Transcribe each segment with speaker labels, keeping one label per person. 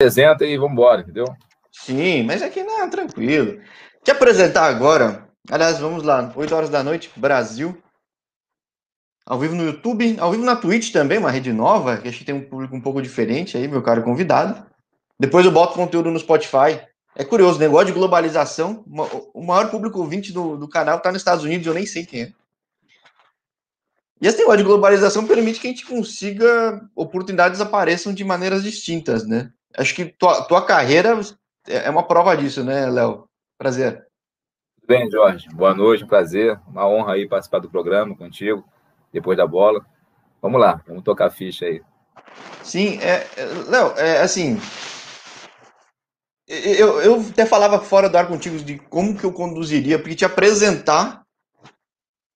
Speaker 1: apresenta e vamos embora, entendeu?
Speaker 2: Sim, mas aqui não, tranquilo. Te apresentar agora, aliás, vamos lá, 8 horas da noite, Brasil. Ao vivo no YouTube, ao vivo na Twitch também, uma rede nova, que acho que tem um público um pouco diferente aí, meu caro convidado. Depois eu boto conteúdo no Spotify. É curioso, negócio de globalização. O maior público ouvinte do, do canal está nos Estados Unidos, eu nem sei quem é. E esse negócio de globalização permite que a gente consiga oportunidades apareçam de maneiras distintas, né? Acho que tua, tua carreira é uma prova disso, né, Léo? Prazer.
Speaker 1: Tudo bem, Jorge. Boa noite, um prazer. Uma honra aí participar do programa contigo, depois da bola. Vamos lá, vamos tocar a ficha aí.
Speaker 2: Sim, é, é Léo, é assim, eu, eu até falava fora do ar contigo de como que eu conduziria, porque te apresentar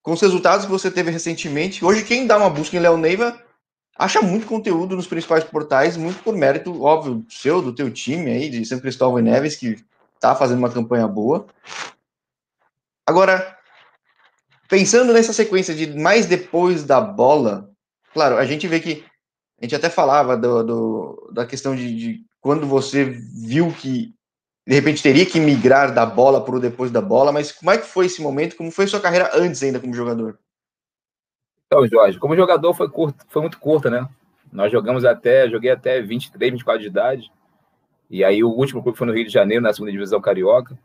Speaker 2: com os resultados que você teve recentemente. Hoje, quem dá uma busca em Léo Neiva acha muito conteúdo nos principais portais, muito por mérito, óbvio, seu, do teu time aí, de São Cristóvão e Neves, que tá fazendo uma campanha boa. Agora, pensando nessa sequência de mais depois da bola, claro, a gente vê que a gente até falava do, do da questão de, de quando você viu que de repente teria que migrar da bola para o depois da bola, mas como é que foi esse momento? Como foi sua carreira antes ainda como jogador?
Speaker 1: Então, Jorge, como jogador foi curto, foi muito curta, né? Nós jogamos até, joguei até 23, 24 de idade. E aí o último clube foi no Rio de Janeiro, na segunda divisão carioca.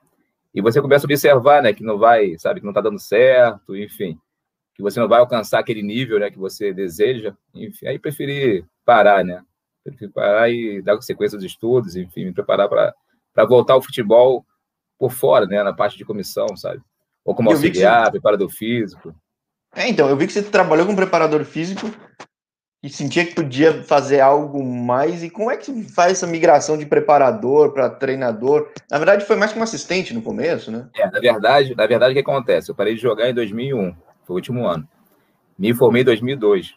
Speaker 1: E você começa a observar, né, que não vai, sabe, que não tá dando certo, enfim, que você não vai alcançar aquele nível, né, que você deseja. Enfim, aí preferi parar, né? Preferi parar e dar sequência dos estudos, enfim, me preparar para voltar ao futebol por fora, né, na parte de comissão, sabe? Ou como auxiliar, você... preparador físico.
Speaker 2: É, então, eu vi que você trabalhou com preparador físico e sentia que podia fazer algo mais. E como é que faz essa migração de preparador para treinador? Na verdade, foi mais como assistente no começo, né?
Speaker 1: É, na verdade, na verdade, o que acontece? Eu parei de jogar em 2001, foi o último ano. Me formei em 2002.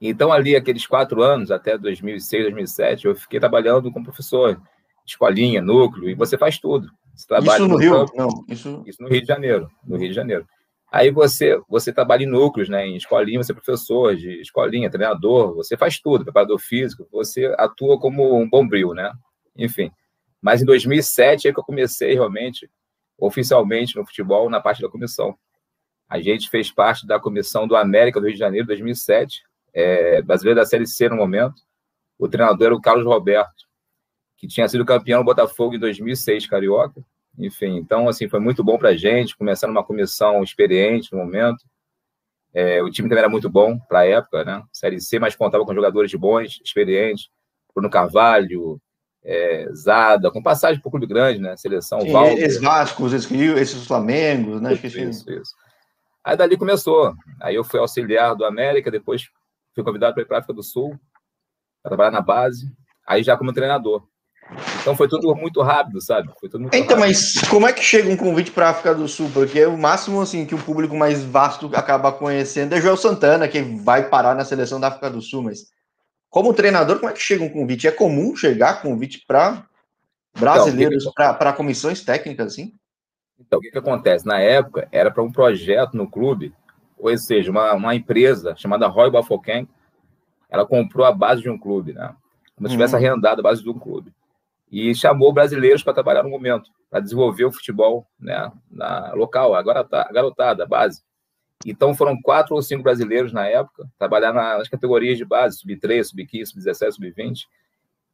Speaker 1: Então, ali, aqueles quatro anos, até 2006, 2007, eu fiquei trabalhando como professor, escolinha, núcleo, e você faz tudo. Você
Speaker 2: trabalha isso no, no Rio?
Speaker 1: Campo, não, isso... isso no Rio de Janeiro. No Rio de Janeiro. Aí você, você trabalha em núcleos, né? Em escolinha, você é professor de escolinha, treinador, você faz tudo, preparador físico, você atua como um bombril, né? Enfim. Mas em 2007 é que eu comecei realmente, oficialmente no futebol, na parte da comissão. A gente fez parte da comissão do América do Rio de Janeiro, 2007, é, brasileiro da Série C no momento. O treinador era o Carlos Roberto, que tinha sido campeão do Botafogo em 2006, carioca. Enfim, então, assim, foi muito bom para a gente, começando uma comissão experiente no momento. É, o time também era muito bom para a época, né? Série C, mas contava com jogadores de bons, experientes. Bruno Carvalho, é, Zada, com passagem por clube grande, né? Seleção,
Speaker 2: Sim. Esses Vascos, esses Rio, esses Flamengos, né?
Speaker 1: Isso, isso, isso. Aí dali começou. Aí eu fui auxiliar do América, depois fui convidado para ir para a África do Sul, para trabalhar na base. Aí já como treinador. Então foi tudo muito rápido, sabe? Foi tudo muito
Speaker 2: então, rápido. mas como é que chega um convite para a África do Sul? Porque o máximo assim que o público mais vasto acaba conhecendo é Joel Santana, que vai parar na seleção da África do Sul, mas como treinador, como é que chega um convite? É comum chegar convite para brasileiros, então, para comissões técnicas, assim?
Speaker 1: Então, o que, que acontece? Na época, era para um projeto no clube, ou seja, uma, uma empresa chamada Roy Bafokeng, ela comprou a base de um clube, né? Como se tivesse hum. arrendado a base de um clube e chamou brasileiros para trabalhar no momento, para desenvolver o futebol né, na local, a garotada, a base. Então foram quatro ou cinco brasileiros na época, trabalhar nas categorias de base, sub-3, sub-15, sub-17, sub-20.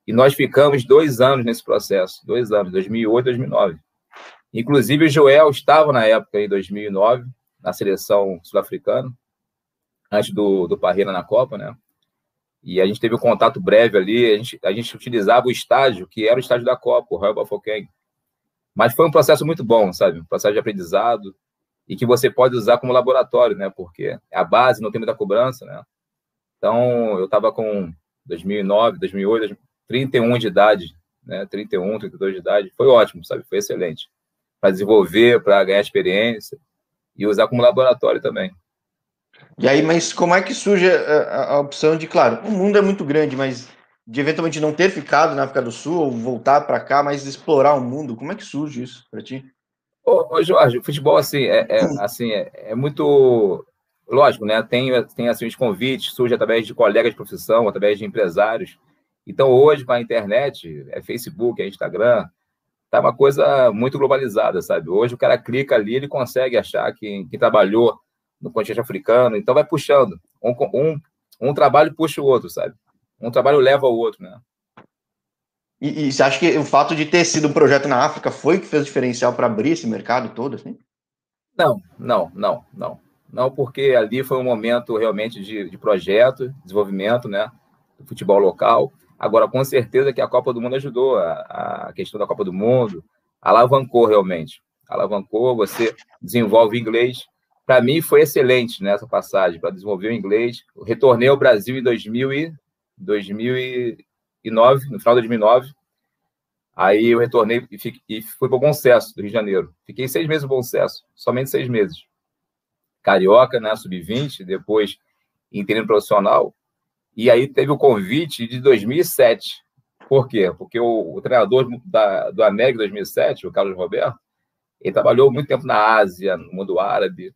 Speaker 1: E nós ficamos dois anos nesse processo, dois anos, 2008 2009. Inclusive o Joel estava na época, em 2009, na seleção sul-africana, antes do, do Parreira na Copa, né? E a gente teve um contato breve ali, a gente, a gente utilizava o estágio, que era o estágio da Copa, o Royal Bafokeng. Mas foi um processo muito bom, sabe? Um processo de aprendizado e que você pode usar como laboratório, né? Porque a base não tem muita cobrança, né? Então, eu estava com 2009, 2008, 31 de idade, né? 31, 32 de idade. Foi ótimo, sabe? Foi excelente. Para desenvolver, para ganhar experiência e usar como laboratório também.
Speaker 2: E aí, mas como é que surge a, a, opção de, claro, o mundo é muito grande, mas de eventualmente não ter ficado na África do Sul ou voltar para cá, mas explorar o mundo? Como é que surge isso para ti?
Speaker 1: Ô, ô, Jorge, o futebol assim é, é assim é, é, muito lógico, né? Tem tem assim os convites surge através de colegas de profissão, através de empresários. Então, hoje, com a internet, é Facebook, é Instagram, tá uma coisa muito globalizada, sabe? Hoje o cara clica ali, ele consegue achar quem, quem trabalhou no continente africano, então vai puxando. Um, um, um trabalho puxa o outro, sabe? Um trabalho leva ao outro, né?
Speaker 2: E, e, você acha que o fato de ter sido um projeto na África foi o que fez o diferencial para abrir esse mercado todo, assim?
Speaker 1: Não, não, não, não. Não, porque ali foi um momento realmente de, de projeto, desenvolvimento, né? Do futebol local. Agora, com certeza que a Copa do Mundo ajudou, a, a questão da Copa do Mundo, alavancou realmente. Alavancou, você desenvolve inglês. Para mim, foi excelente nessa passagem, para desenvolver o inglês. Retornei ao Brasil em 2000 e, 2009, no final de 2009. Aí eu retornei e, fiquei, e fui para o Bom Sucesso, do Rio de Janeiro. Fiquei seis meses no Bom Sucesso, somente seis meses. Carioca, né, sub-20, depois interino profissional. E aí teve o convite de 2007. Por quê? Porque o, o treinador da, do América 2007, o Carlos Roberto, ele trabalhou muito tempo na Ásia, no mundo árabe.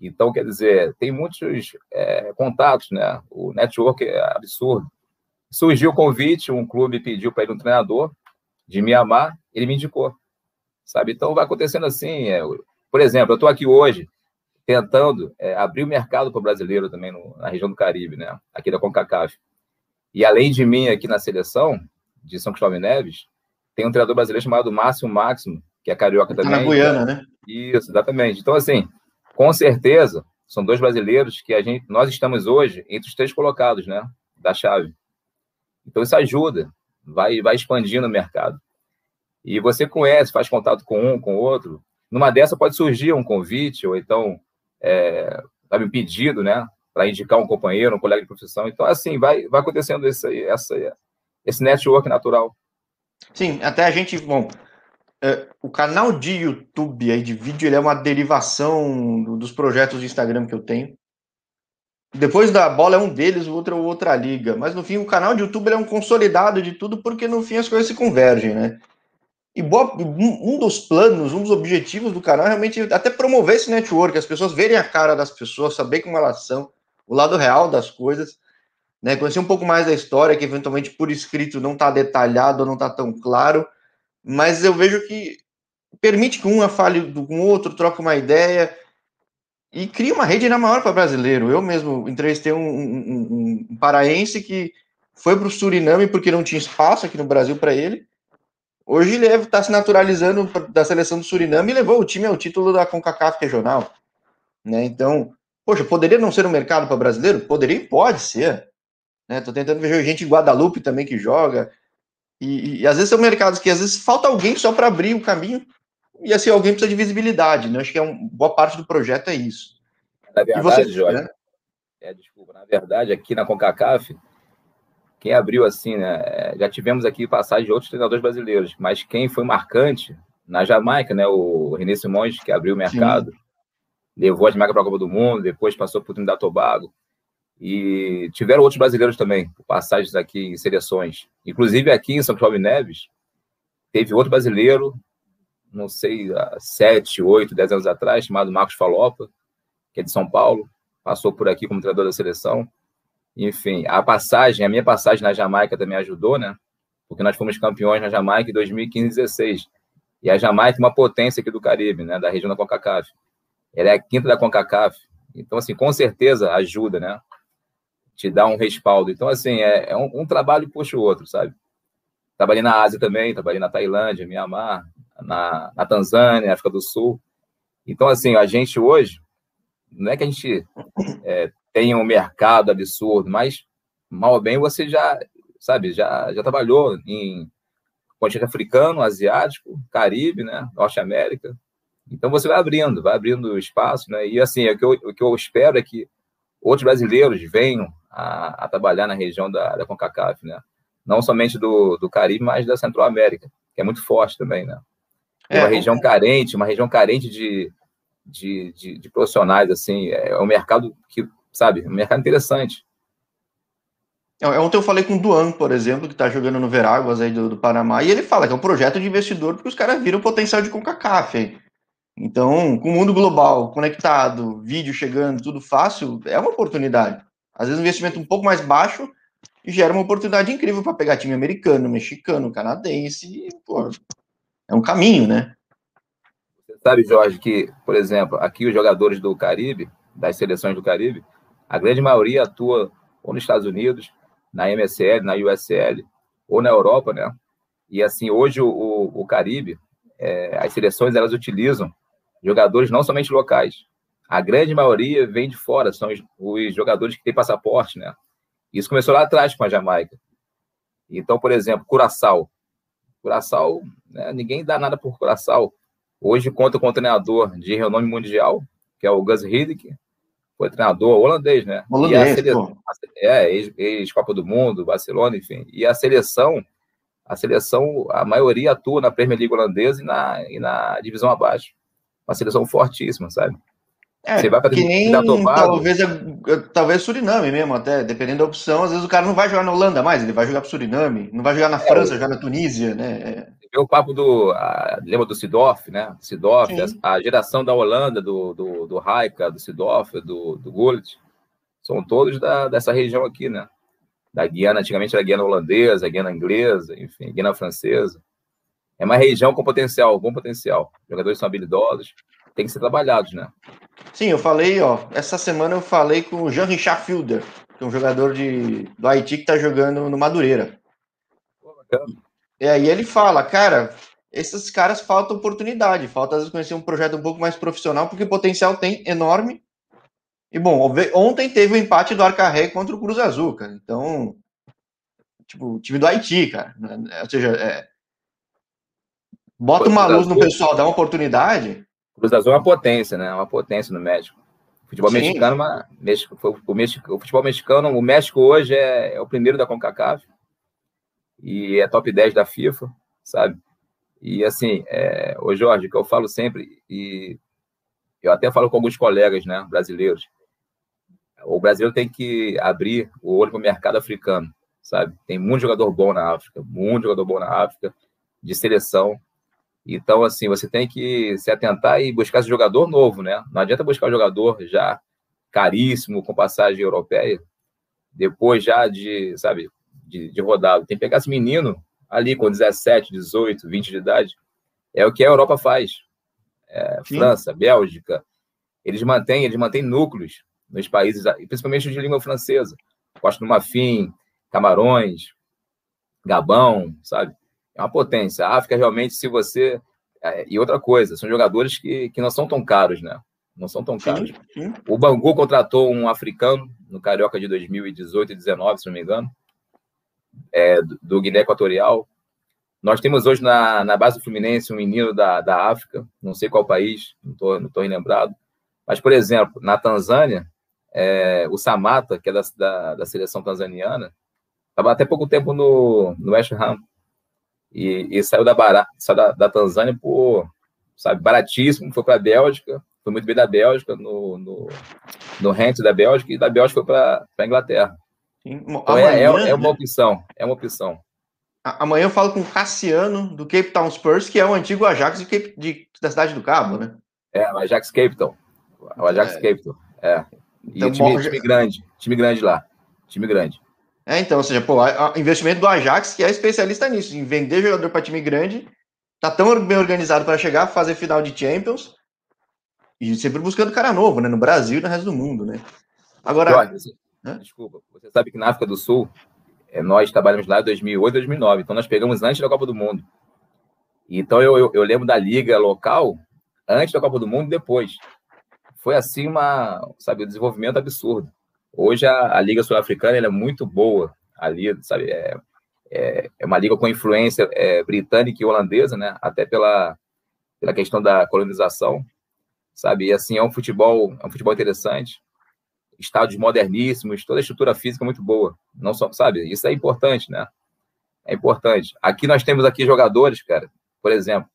Speaker 1: Então, quer dizer, tem muitos é, contatos, né? O network é absurdo. Surgiu o convite, um clube pediu para ele um treinador de Mianmar, ele me indicou. Sabe? Então, vai acontecendo assim. É, por exemplo, eu estou aqui hoje, tentando é, abrir o mercado para o brasileiro também no, na região do Caribe, né? Aqui da CONCACAF. E além de mim aqui na seleção de São Cristóvão Neves, tem um treinador brasileiro chamado Márcio Máximo, que é carioca tá também.
Speaker 2: Na Guiana, né?
Speaker 1: Isso, exatamente. Então, assim, com certeza, são dois brasileiros que a gente, nós estamos hoje entre os três colocados, né? Da chave. Então, isso ajuda, vai, vai expandindo o mercado. E você conhece, faz contato com um, com outro. Numa dessa pode surgir um convite, ou então é, sabe, um pedido, né, para indicar um companheiro, um colega de profissão. Então, assim, vai, vai acontecendo esse, essa, esse network natural.
Speaker 2: Sim, até a gente, bom, é, o canal de YouTube aí de vídeo, ele é uma derivação do, dos projetos de Instagram que eu tenho. Depois da bola é um deles, o outro é outra liga. Mas no fim, o canal de YouTube é um consolidado de tudo, porque no fim as coisas se convergem, né? E boa, um dos planos, um dos objetivos do canal é realmente até promover esse network, as pessoas verem a cara das pessoas, saber como elas são, o lado real das coisas, né? Conhecer um pouco mais da história, que eventualmente por escrito não está detalhado, não está tão claro, mas eu vejo que permite que um fale com o outro, troque uma ideia e cria uma rede na maior para brasileiro. Eu mesmo entrevistei um, um, um, um paraense que foi para o Suriname porque não tinha espaço aqui no Brasil para ele Hoje ele está se naturalizando da seleção do Suriname e levou o time ao título da CONCACAF regional. Né? Então, poxa, poderia não ser um mercado para brasileiro? Poderia e pode ser. Né? Tentando ver gente em Guadalupe também que joga. E, e, às vezes são mercados que às vezes falta alguém só para abrir o caminho. E assim, alguém precisa de visibilidade. Né? Acho que é um, boa parte do projeto é isso.
Speaker 1: Na verdade, você, Jorge, né? é, desculpa, na verdade, aqui na CONCACAF, quem abriu assim, né? É, já tivemos aqui passagem de outros treinadores brasileiros, mas quem foi marcante na Jamaica, né? O René Simões, que abriu o mercado, Sim. levou a Jamaica para a Copa do Mundo, depois passou por Trinidad Tobago. E tiveram outros brasileiros também, passagens aqui em seleções. Inclusive aqui em São Cristóvão Neves, teve outro brasileiro, não sei, há sete, oito, dez anos atrás, chamado Marcos Falopa, que é de São Paulo, passou por aqui como treinador da seleção. Enfim, a passagem, a minha passagem na Jamaica também ajudou, né? Porque nós fomos campeões na Jamaica em 2015 e 2016. E a Jamaica é uma potência aqui do Caribe, né? Da região da CONCACAF. Ela é a quinta da CONCACAF. Então, assim, com certeza ajuda, né? Te dá um respaldo. Então, assim, é, é um, um, trabalho puxa o outro, sabe? Trabalhei na Ásia também, trabalhei na Tailândia, Mianmar, na, na Tanzânia, África do Sul. Então, assim, a gente hoje, não é que a gente é, tenha um mercado absurdo, mas mal ou bem você já, sabe, já, já trabalhou em continente africano, asiático, Caribe, né, Norte América. Então você vai abrindo, vai abrindo espaço, né? E assim, o que eu, o que eu espero é que outros brasileiros venham a, a trabalhar na região da, da CONCACAF, né? Não somente do, do Caribe, mas da Central América, que é muito forte também, né? É uma região carente, uma região carente de, de, de, de profissionais, assim, é um mercado que sabe? Um mercado interessante.
Speaker 2: É, ontem eu falei com o Duan, por exemplo, que está jogando no Veráguas aí do, do, Panamá, e ele fala que é um projeto de investidor porque os caras viram o potencial de CONCACAF. Hein? Então, com o mundo global conectado, vídeo chegando, tudo fácil, é uma oportunidade. Às vezes um investimento um pouco mais baixo, e gera uma oportunidade incrível para pegar time americano, mexicano, canadense, e, pô, é um caminho, né?
Speaker 1: Você sabe, Jorge, que, por exemplo, aqui os jogadores do Caribe, das seleções do Caribe, a grande maioria atua ou nos Estados Unidos, na MSL, na USL, ou na Europa, né? E assim, hoje o, o, Caribe, é, as seleções, elas utilizam jogadores não somente locais. A grande maioria vem de fora, são os, os jogadores que têm passaporte, né? Isso começou lá atrás com a Jamaica. Então, por exemplo, Curaçao. Curaçao, né, ninguém dá nada por Curaçao. Hoje conta com um treinador de renome mundial, que é o Gus Hiddink, foi treinador holandês, né?
Speaker 2: Holandês,
Speaker 1: e a seleção, é, ex-Copa do Mundo, Barcelona, enfim. E a seleção, a seleção, a maioria atua na Premier League holandesa e na, e na divisão abaixo. Uma seleção fortíssima, sabe?
Speaker 2: É, você vai para que nem talvez, talvez Suriname mesmo, até, dependendo da opção, às vezes o cara não vai jogar na Holanda mais, ele vai jogar para Suriname, não vai jogar na é, França, jogar na Tunísia, né?
Speaker 1: É o papo do. A, lembra do Sidorf, né? Sidorf, a, a, geração da Holanda, do, do, do Raika, do Sidorf, do, do Gullit, são todos da, dessa região aqui, né? Da Guiana, antigamente era Guiana holandesa, Guiana inglesa, enfim, Guiana francesa. É uma região com potencial, bom potencial. Jogadores são habilidosos, tem que ser trabalhados, né?
Speaker 2: Sim, eu falei, ó, essa semana eu falei com o Jean-Richard Fielder, que é um jogador de, do Haiti que tá jogando no Madureira. E aí ele fala, cara, esses caras falta oportunidade, falta às vezes conhecer um projeto um pouco mais profissional, porque potencial tem enorme. E bom, ontem teve o empate do Arcarré contra o Cruz Azul, cara. Então, tipo, o time do Haiti, cara. Né? Ou seja, é, bota uma luz no pessoal, dá uma oportunidade.
Speaker 1: Cruz Azul é uma potência, né? Uma potência no México. Futebol Sim. mexicano, uma, México, o, México, o futebol mexicano, o México hoje é, é, o primeiro da CONCACAF e é top 10 da FIFA, sabe? E assim, é, ô Jorge, que eu falo sempre, e eu até falo com alguns colegas, né, brasileiros, o brasileiro tem que abrir o olho para o mercado africano, sabe? Tem muito jogador bom na África, muito jogador bom na África, de seleção, então, assim, você tem que se atentar e buscar esse jogador novo, né? Não adianta buscar um jogador já caríssimo, com passagem europeia, depois já de, sabe, de, de rodado. Tem que pegar esse menino ali com 17, 18, 20 de idade. É o que a Europa faz. É, França, Bélgica, eles mantêm, eles mantêm núcleos nos países, principalmente de língua francesa. Costa do Marfim, Camarões, Gabão, sabe? É uma potência. A África, realmente, se você. É, e outra coisa, são jogadores que, que não são tão caros, né? Não são tão caros. Sim, sim. O Bangu contratou um africano no Carioca de 2018 e 2019, se não me engano, é, do, do Guiné Equatorial. Nós temos hoje na, na base do Fluminense um menino da, da África, não sei qual país, não estou não tô lembrado. Mas, por exemplo, na Tanzânia, é, o Samata, que é da, da, da seleção tanzaniana, estava até pouco tempo no, no West Ham e, e saiu da, barata, saiu da, da Tanzânia por, sabe, baratíssimo, foi para a Bélgica, foi muito bem da Bélgica, no, no, no Rente da Bélgica, e da Bélgica foi para a Inglaterra. Então, Amanhã, é, é, é, uma né? opção, é uma opção.
Speaker 2: Amanhã eu falo com o Cassiano, do Cape Town Spurs, que é o antigo Ajax de Cape, de, da cidade do Cabo, né?
Speaker 1: É, o Ajax Cape Town. O Ajax é. Cape Town, é. E então, time, time grande, time grande lá, time grande.
Speaker 2: É, então, ou seja, pô, a, a investimento do Ajax, que é especialista nisso, em vender jogador para time grande, tá tão bem organizado para chegar, fazer final de Champions e sempre buscando cara novo, né? No Brasil e no resto do mundo, né?
Speaker 1: Agora. Você, desculpa, você sabe que na África do Sul, é, nós trabalhamos lá em 2008, 2009, então nós pegamos antes da Copa do Mundo. Então eu, eu, eu lembro da liga local antes da Copa do Mundo e depois. Foi assim uma, sabe, um desenvolvimento absurdo. Hoje a, a Liga Sul-Africana é muito boa ali, sabe? É, é, é, uma liga com influência é, britânica e holandesa, né? Até pela, pela questão da colonização, sabe? E assim é um futebol, é um futebol interessante. Estádios moderníssimos, toda a estrutura física muito boa. Não só, sabe? Isso é importante, né? É importante. Aqui nós temos aqui jogadores, cara, por exemplo,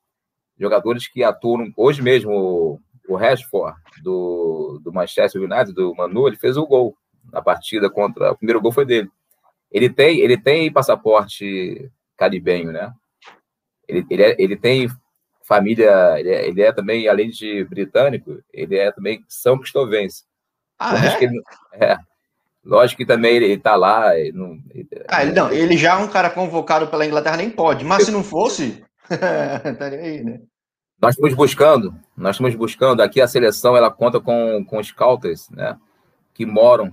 Speaker 1: jogadores que atuam hoje mesmo o Rashford do, do Manchester United, do Manu, ele fez o gol na partida contra. O primeiro gol foi dele. Ele tem, ele tem passaporte caribenho, né? Ele, ele, é, ele tem família, ele é, ele é, também, além de britânico, ele é também São Cristovense.
Speaker 2: Ah, é?
Speaker 1: Ele, é? Lógico que também ele está lá. Ele não,
Speaker 2: ele, ah, ele, não, ele já é um cara convocado pela Inglaterra, nem pode. Mas se não fosse, estaria aí, né?
Speaker 1: Nós estamos buscando, nós estamos buscando. Aqui a seleção ela conta com, com scouters, né? Que moram,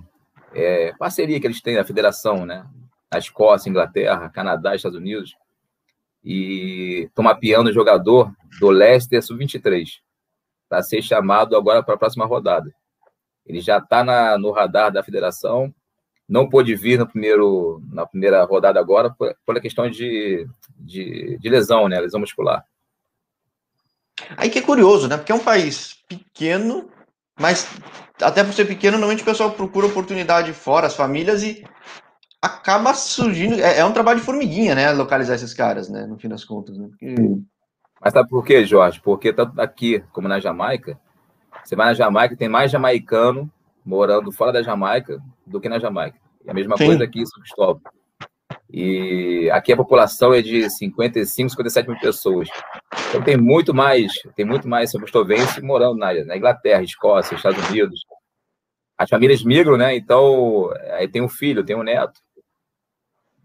Speaker 1: é, parceria que eles têm na federação, né? Na Escócia, Inglaterra, Canadá, Estados Unidos. E estão mapeando o jogador do Leicester Sub-23 para ser chamado agora para a próxima rodada. Ele já está no radar da federação. Não pôde vir no primeiro, na primeira rodada agora por, por a questão de, de, de, lesão, né? Lesão muscular.
Speaker 2: Aí que é curioso, né? Porque é um país pequeno, mas até por ser pequeno, normalmente o pessoal procura oportunidade fora, as famílias, e acaba surgindo. É, é um trabalho de formiguinha, né? Localizar esses caras, né? No fim das contas. Né? Porque...
Speaker 1: Mas sabe por quê, Jorge? Porque tanto aqui como na Jamaica, você vai na Jamaica, tem mais jamaicano morando fora da Jamaica do que na Jamaica. E a mesma Sim. coisa aqui em São Cristóvão. E aqui a população é de 55, 57 mil pessoas. Então tem muito mais, tem muito mais são cristovense morando na, na Inglaterra, Escócia, Estados Unidos. As famílias migram, né? Então, aí tem um filho, tem um neto.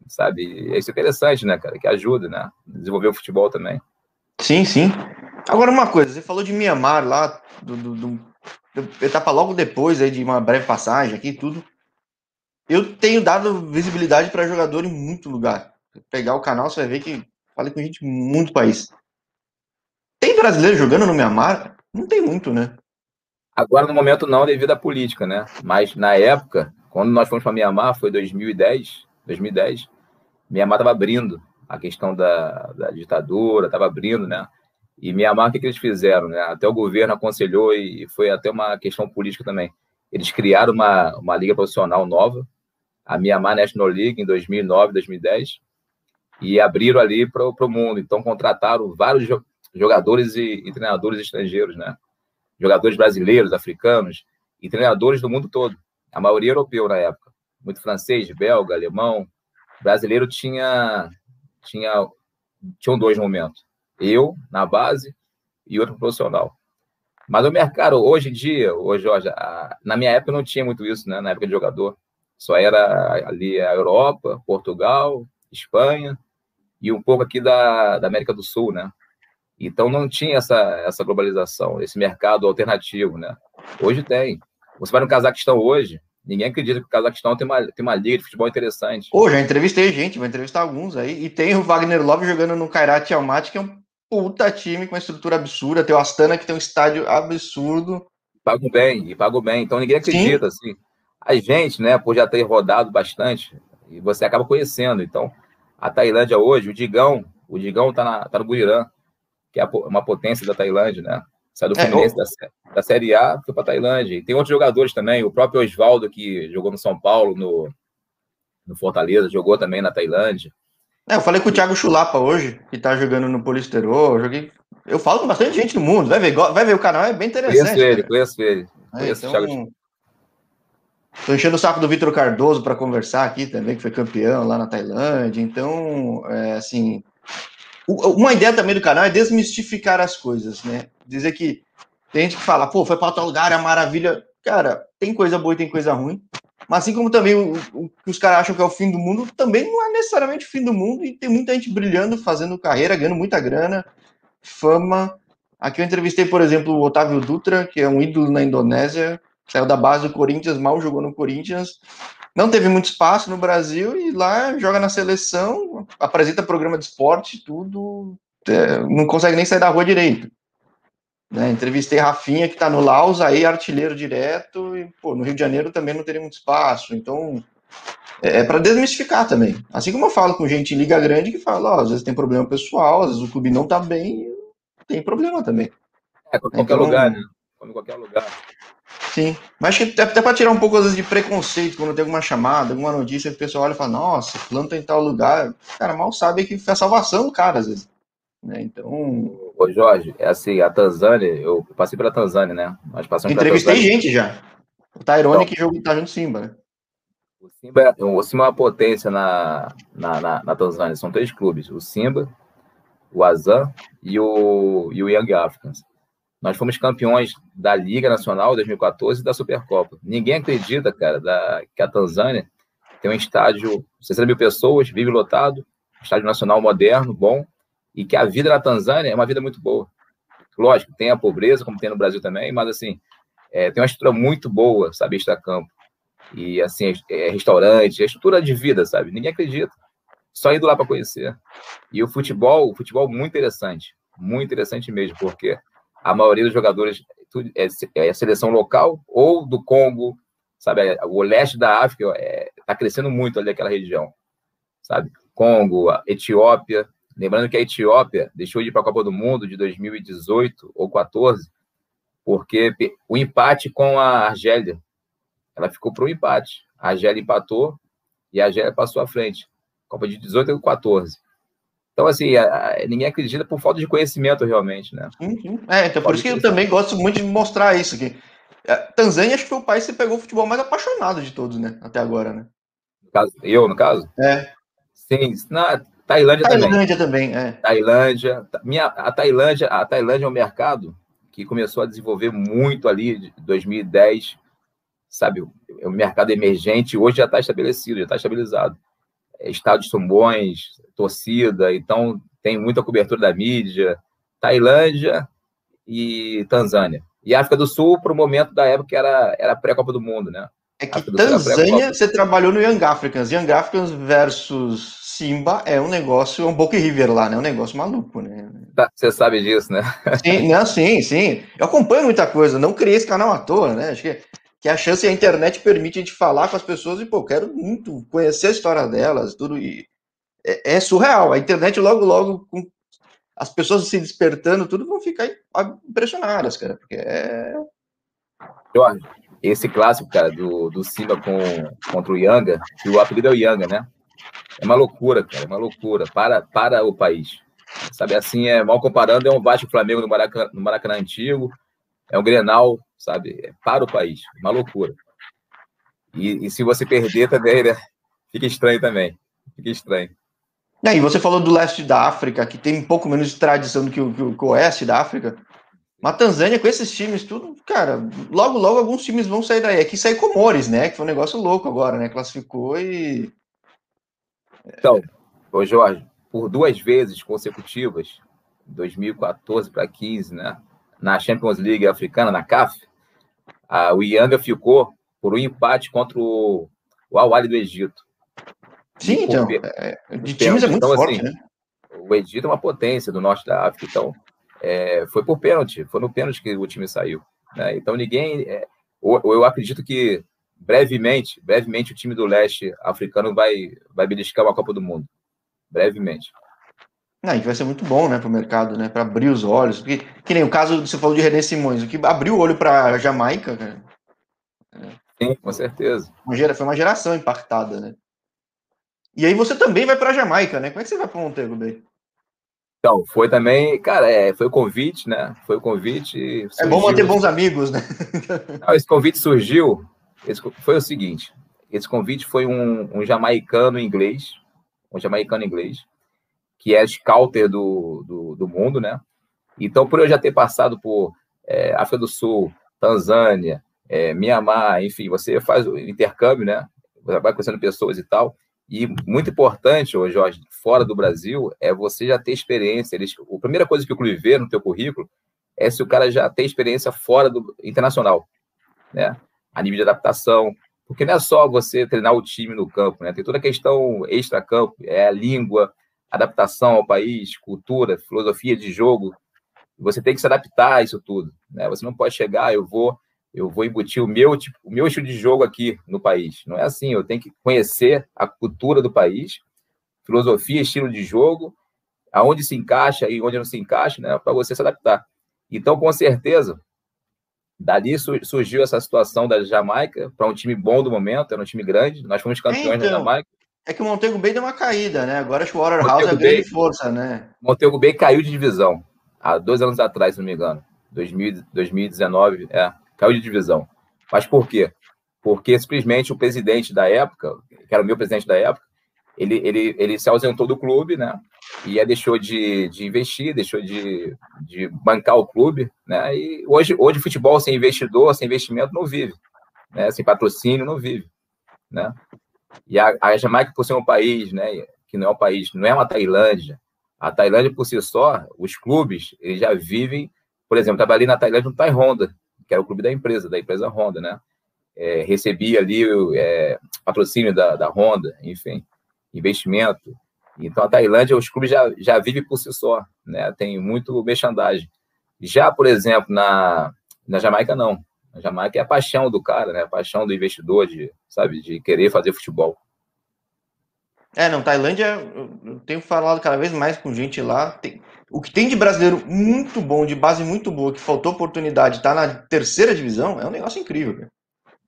Speaker 1: Sabe? Isso é interessante, né, cara? Que ajuda, né? Desenvolver o futebol também.
Speaker 2: Sim, sim. Agora, uma coisa, você falou de Mianmar lá, do, do, do, etapa logo depois aí de uma breve passagem aqui tudo. Eu tenho dado visibilidade para jogador em muito lugar. Pegar o canal, você vai ver que falei com gente em muito país. Tem brasileiro jogando no Mianmar? Não tem muito, né?
Speaker 1: Agora, no momento, não, devido à política, né? Mas na época, quando nós fomos para Mianmar, foi 2010, 2010, Mianmar estava abrindo a questão da, da ditadura, estava abrindo, né? E Mianmar, o que, que eles fizeram? Né? Até o governo aconselhou e foi até uma questão política também. Eles criaram uma, uma liga profissional nova, a Mianmar National League, em 2009, 2010, e abriram ali para o mundo. Então, contrataram vários jogadores e, e, treinadores estrangeiros, né? Jogadores brasileiros, africanos e treinadores do mundo todo. A maioria europeu na época. Muito francês, belga, alemão. Brasileiro tinha, tinha tinham dois momentos eu na base e outro profissional. Mas o mercado, hoje em dia, hoje, Jorge, na minha época não tinha muito isso, né? Na época de jogador. Só era ali a Europa, Portugal, Espanha e um pouco aqui da, da América do Sul, né? Então não tinha essa, essa globalização, esse mercado alternativo, né? Hoje tem. Você vai no Cazaquistão hoje, ninguém acredita que o Cazaquistão tem uma, tem uma liga de futebol interessante.
Speaker 2: Pô, já entrevistei gente, vou entrevistar alguns aí. E tem o Wagner Love jogando no Kairat Almaty, que é um puta time com uma estrutura absurda. Tem o Astana que tem um estádio absurdo.
Speaker 1: Pago bem, e pago bem. Então ninguém acredita, Sim. assim. A gente, né, por já ter rodado bastante, e você acaba conhecendo. Então, a Tailândia hoje, o Digão, o Digão tá, na, tá no Buirã, que é uma potência da Tailândia, né? Sai do é, Fluminense é, da, da Série A, foi para Tailândia. E tem outros jogadores também, o próprio Oswaldo, que jogou no São Paulo, no, no Fortaleza, jogou também na Tailândia.
Speaker 2: É, eu falei com o Thiago Chulapa hoje, que tá jogando no Polisterol. Eu joguei. Eu falo com bastante gente no mundo. Vai ver, vai ver o canal, é bem interessante.
Speaker 1: Conheço ele, cara. conheço ele. É, conheço
Speaker 2: então... o Thiago Tô enchendo o saco do Vitor Cardoso para conversar aqui também, que foi campeão lá na Tailândia. Então, é, assim, uma ideia também do canal é desmistificar as coisas, né? Dizer que tem gente que fala, pô, foi para outro lugar, é maravilha. Cara, tem coisa boa e tem coisa ruim. Mas assim como também o, o que os caras acham que é o fim do mundo, também não é necessariamente o fim do mundo e tem muita gente brilhando, fazendo carreira, ganhando muita grana, fama. Aqui eu entrevistei, por exemplo, o Otávio Dutra, que é um ídolo na Indonésia, saiu da base do Corinthians, mal jogou no Corinthians, não teve muito espaço no Brasil e lá joga na seleção, apresenta programa de esporte, tudo, é, não consegue nem sair da rua direito. Né? Entrevistei Rafinha, que está no Laos, aí artilheiro direto, e pô, no Rio de Janeiro também não teria muito espaço. Então, é, é para desmistificar também. Assim como eu falo com gente em Liga Grande que fala, ó, às vezes tem problema pessoal, às vezes o clube não está bem, tem problema também.
Speaker 1: É, qualquer então, lugar, né? Em qualquer lugar.
Speaker 2: Sim, mas acho que até para tirar um pouco às vezes, de preconceito quando tem alguma chamada, alguma notícia, que o pessoal olha e fala, nossa, planta em tal lugar. Cara, mal sabe que foi a salvação do cara, às vezes. Né? Então,
Speaker 1: Ô, Jorge, é assim, a Tanzânia, eu passei pela Tanzânia, né? Nós passamos
Speaker 2: Entrevistei gente já. O Tyrone que jogou tá junto Simba, né?
Speaker 1: O Simba, é, o Simba é uma potência na, na, na, na, Tanzânia. São três clubes: o Simba, o Azam e o, e o Young Africans. Nós fomos campeões da Liga Nacional 2014 e da Supercopa. Ninguém acredita, cara, da, que a Tanzânia tem um estádio, 60 mil pessoas, vive lotado, estádio nacional moderno, bom, e que a vida na Tanzânia é uma vida muito boa. Lógico, tem a pobreza, como tem no Brasil também, mas assim, é, tem uma estrutura muito boa, sabe, extra-campo. E assim, é, é restaurante, é estrutura de vida, sabe? Ninguém acredita. Só indo lá para conhecer. E o futebol, o futebol muito interessante, muito interessante mesmo, porque a maioria dos jogadores é, é a seleção local ou do Congo, sabe? O leste da África está é, tá crescendo muito ali aquela região, sabe? Congo, Etiópia. Lembrando que a Etiópia deixou de ir para a Copa do Mundo de 2018 ou 14 porque o empate com a Argélia, ela ficou para o empate. A Argélia empatou e a Argélia passou à frente. Copa de 18 e 14. Então, assim, a, a, ninguém acredita por falta de conhecimento, realmente, né?
Speaker 2: Uhum. É, então por isso que eu também gosto muito de mostrar isso aqui. A é, Tanzânia, acho que foi o país que pegou o futebol mais apaixonado de todos, né? Até agora, né?
Speaker 1: No caso, eu, no caso?
Speaker 2: É.
Speaker 1: Sim, na Tailândia,
Speaker 2: Tailândia também. também
Speaker 1: é. Tailândia. Minha, a Tailândia, a Tailândia é um mercado que começou a desenvolver muito ali de 2010, sabe? É um mercado emergente, hoje já está estabelecido, já está estabilizado. Estádios são bons, torcida, então tem muita cobertura da mídia. Tailândia e Tanzânia. E África do Sul, para o momento da época, era, era pré-Copa do Mundo, né?
Speaker 2: É que Tanzânia, você trabalhou no Young Africans. Young Africans versus Simba é um negócio, é um Boca River lá, né? É um negócio maluco, né?
Speaker 1: Tá, você sabe disso, né?
Speaker 2: Sim, não, sim, sim. Eu acompanho muita coisa, não criei esse canal à toa, né? Acho que, que a chance a internet permite gente falar com as pessoas e, pô, quero muito conhecer a história delas, tudo. E é, é surreal. A internet, logo, logo, com as pessoas se despertando, tudo vão ficar impressionadas, cara, porque é.
Speaker 1: Esse clássico, cara, do, do Simba com, contra o Yanga, que o apelido é o Yanga, né? É uma loucura, cara, é uma loucura para, para o país. Sabe, assim, é mal comparando, é um Vasco Flamengo no Maracanã, no Maracanã antigo, é um Grenal, sabe, é para o país, uma loucura. E, e se você perder também, né, fica estranho também, fica estranho.
Speaker 2: E aí, você falou do leste da África, que tem um pouco menos de tradição do que o, que o, que o oeste da África. Mas Tanzânia, com esses times, tudo, cara, logo, logo alguns times vão sair daí. Aqui sai Comores, né? Que foi um negócio louco agora, né? Classificou e.
Speaker 1: Então, ô Jorge, por duas vezes consecutivas, 2014 para 15, né? Na Champions League africana, na CAF, a, o Ianga ficou por um empate contra o, o Al do Egito.
Speaker 2: Sim, então. É, de times é muito então, forte, assim, né?
Speaker 1: O Egito é uma potência do norte da África, então é, foi por pênalti, foi no pênalti que o time saiu. Né? Então ninguém. É, ou eu acredito que brevemente, brevemente o time do leste africano vai, vai beliscar uma Copa do Mundo. Brevemente.
Speaker 2: Não, e vai ser muito bom, né, para o mercado, né, para abrir os olhos. Porque, que nem o caso você falou de René Simões, o que abriu o olho para a Jamaica, cara.
Speaker 1: Sim, com certeza.
Speaker 2: Foi uma geração impactada, né? E aí você também vai para a Jamaica, né? Como é que você vai para Montego Bay?
Speaker 1: Então, foi também, cara, é, foi o convite, né? Foi o convite.
Speaker 2: Surgiu... É bom manter bons amigos, né?
Speaker 1: Não, esse convite surgiu, esse, foi o seguinte: esse convite foi um, um jamaicano inglês, um jamaicano inglês, que é scouter do, do, do mundo, né? Então, por eu já ter passado por é, África do Sul, Tanzânia, é, Mianmar, enfim, você faz o intercâmbio, né? Vai conhecendo pessoas e tal. E muito importante, ô Jorge, fora do Brasil, é você já ter experiência. Eles, a primeira coisa que o clube vê no teu currículo é se o cara já tem experiência fora do internacional, né? A nível de adaptação, porque não é só você treinar o time no campo, né? Tem toda a questão extra-campo, é a língua, adaptação ao país, cultura, filosofia de jogo. Você tem que se adaptar a isso tudo, né? Você não pode chegar, eu vou eu vou embutir o meu, tipo, o meu estilo de jogo aqui no país. Não é assim, eu tenho que conhecer a cultura do país, filosofia, estilo de jogo, aonde se encaixa e onde não se encaixa, né, para você se adaptar. Então, com certeza, dali surgiu essa situação da Jamaica para um time bom do momento, era um time grande, nós fomos campeões então, da Jamaica.
Speaker 2: É que o Montego Bay deu uma caída, né? Agora acho que o Waterhouse é grande força, né?
Speaker 1: Montego Bay caiu de divisão há dois anos atrás, se não me engano. 2000, 2019, é caiu de divisão. Mas por quê? Porque simplesmente o presidente da época, que era o meu presidente da época, ele, ele, ele se ausentou do clube, né? E deixou de, de investir, deixou de, de bancar o clube, né? E hoje, hoje futebol sem investidor, sem investimento não vive, né? Sem patrocínio não vive, né? E a, a Jamaica por ser um país, né? Que não é um país, não é uma Tailândia. A Tailândia por si só, os clubes, eles já vivem, por exemplo, trabalhei na Tailândia no Tai Honda, que era o clube da empresa, da empresa Honda, né? É, recebia ali é, patrocínio da, da Honda, enfim, investimento. Então, a Tailândia, os clubes já, já vivem por si só, né? Tem muito merchandising. Já, por exemplo, na, na Jamaica, não. Na Jamaica é a paixão do cara, né? A paixão do investidor, de, sabe, de querer fazer futebol.
Speaker 2: É, não, Tailândia, eu tenho falado cada vez mais com gente lá. Tem, o que tem de brasileiro muito bom, de base muito boa, que faltou oportunidade, tá na terceira divisão, é um negócio incrível, cara.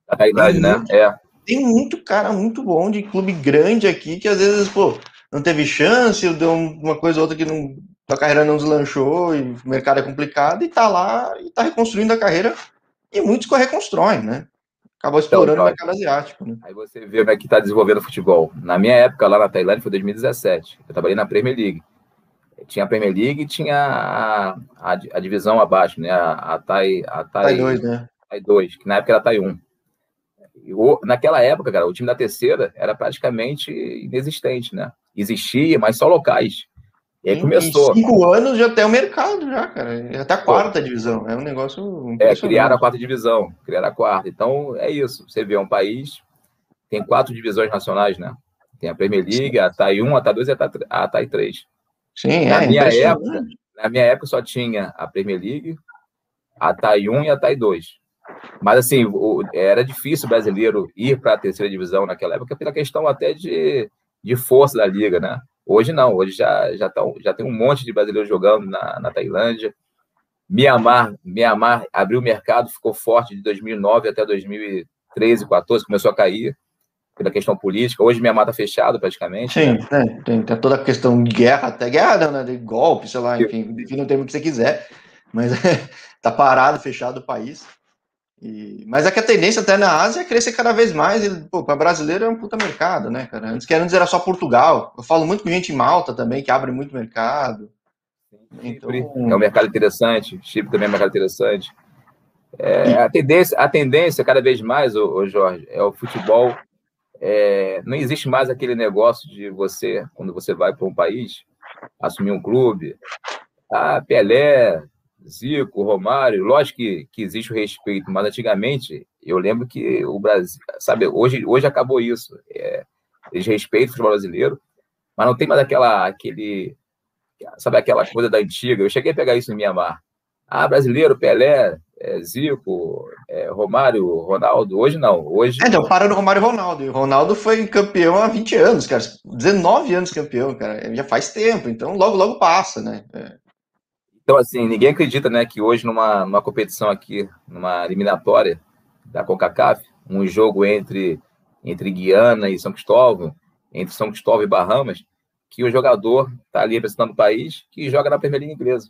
Speaker 1: A Tailândia, né?
Speaker 2: Muito,
Speaker 1: é.
Speaker 2: Tem muito cara muito bom de clube grande aqui, que às vezes, pô, não teve chance, deu uma coisa ou outra que não, a carreira não deslanchou e o mercado é complicado e tá lá e tá reconstruindo a carreira e muitos que reconstroem, né? Acabou então, explorando então, o mercado asiático, né?
Speaker 1: Aí você vê como é que tá desenvolvendo futebol. Na minha época lá na Tailândia foi 2017. Eu trabalhei na Premier League. Tinha a Premier League e tinha a, a, a divisão abaixo, né? A, a Tai, a Tai,
Speaker 2: Tai 2, né?
Speaker 1: Tai 2, que na época era Tai 1 naquela época, cara, o time da terceira era praticamente inexistente, né? Existia, mas só locais. E aí começou.
Speaker 2: Em cinco anos já tem o mercado, já, cara. Já tá a quarta divisão. É um negócio.
Speaker 1: É, criar a quarta divisão, criar a quarta. Então, é isso. Você vê é um país, tem quatro divisões nacionais, né? Tem a Premier League, a TAI 1, a TAI 2 e a TAI 3.
Speaker 2: Sim,
Speaker 1: na é. Minha época, na minha época só tinha a Premier League, a TAI 1 e a TAI 2. Mas, assim, o, era difícil o brasileiro ir para a terceira divisão naquela época, pela questão até de, de força da liga, né? Hoje não, hoje já, já, tá, já tem um monte de brasileiros jogando na, na Tailândia. Mianmar, Mianmar abriu o mercado, ficou forte de 2009 até 2013, 14, começou a cair pela questão política. Hoje Mianmar está fechado praticamente.
Speaker 2: Sim, né? é, tem, tem, toda a questão de guerra, até guerra, né? De golpe, sei lá, enfim, enfim não tem o que você quiser, mas está parado, fechado o país. E, mas é que a tendência até na Ásia é crescer cada vez mais. E, pô, para brasileiro é um puta mercado, né, cara? Antes que antes era só Portugal. Eu falo muito com gente em Malta também, que abre muito mercado.
Speaker 1: Então... É um mercado interessante. Chipre também é um mercado interessante. É, a, tendência, a tendência, cada vez mais, ô, ô Jorge, é o futebol. É, não existe mais aquele negócio de você, quando você vai para um país, assumir um clube. Ah, Pelé, Zico, Romário, lógico que, que existe o respeito, mas antigamente eu lembro que o Brasil, sabe, hoje, hoje acabou isso. É, eles respeitam o futebol brasileiro, mas não tem mais aquela, aquele, sabe, aquela coisa da antiga. Eu cheguei a pegar isso em Mianmar. Ah, brasileiro, Pelé, é, Zico, é, Romário, Ronaldo. Hoje não. Hoje.
Speaker 2: É, então, para no Romário e Ronaldo. E o Ronaldo foi campeão há 20 anos, cara. 19 anos campeão, cara. Já faz tempo, então logo, logo passa, né? É.
Speaker 1: Então, assim, ninguém acredita, né, que hoje numa, numa competição aqui, numa eliminatória da CONCACAF, um jogo entre, entre Guiana e São Cristóvão, entre São Cristóvão e Bahamas, que o jogador está ali representando o país que joga na Primeira Liga Inglesa.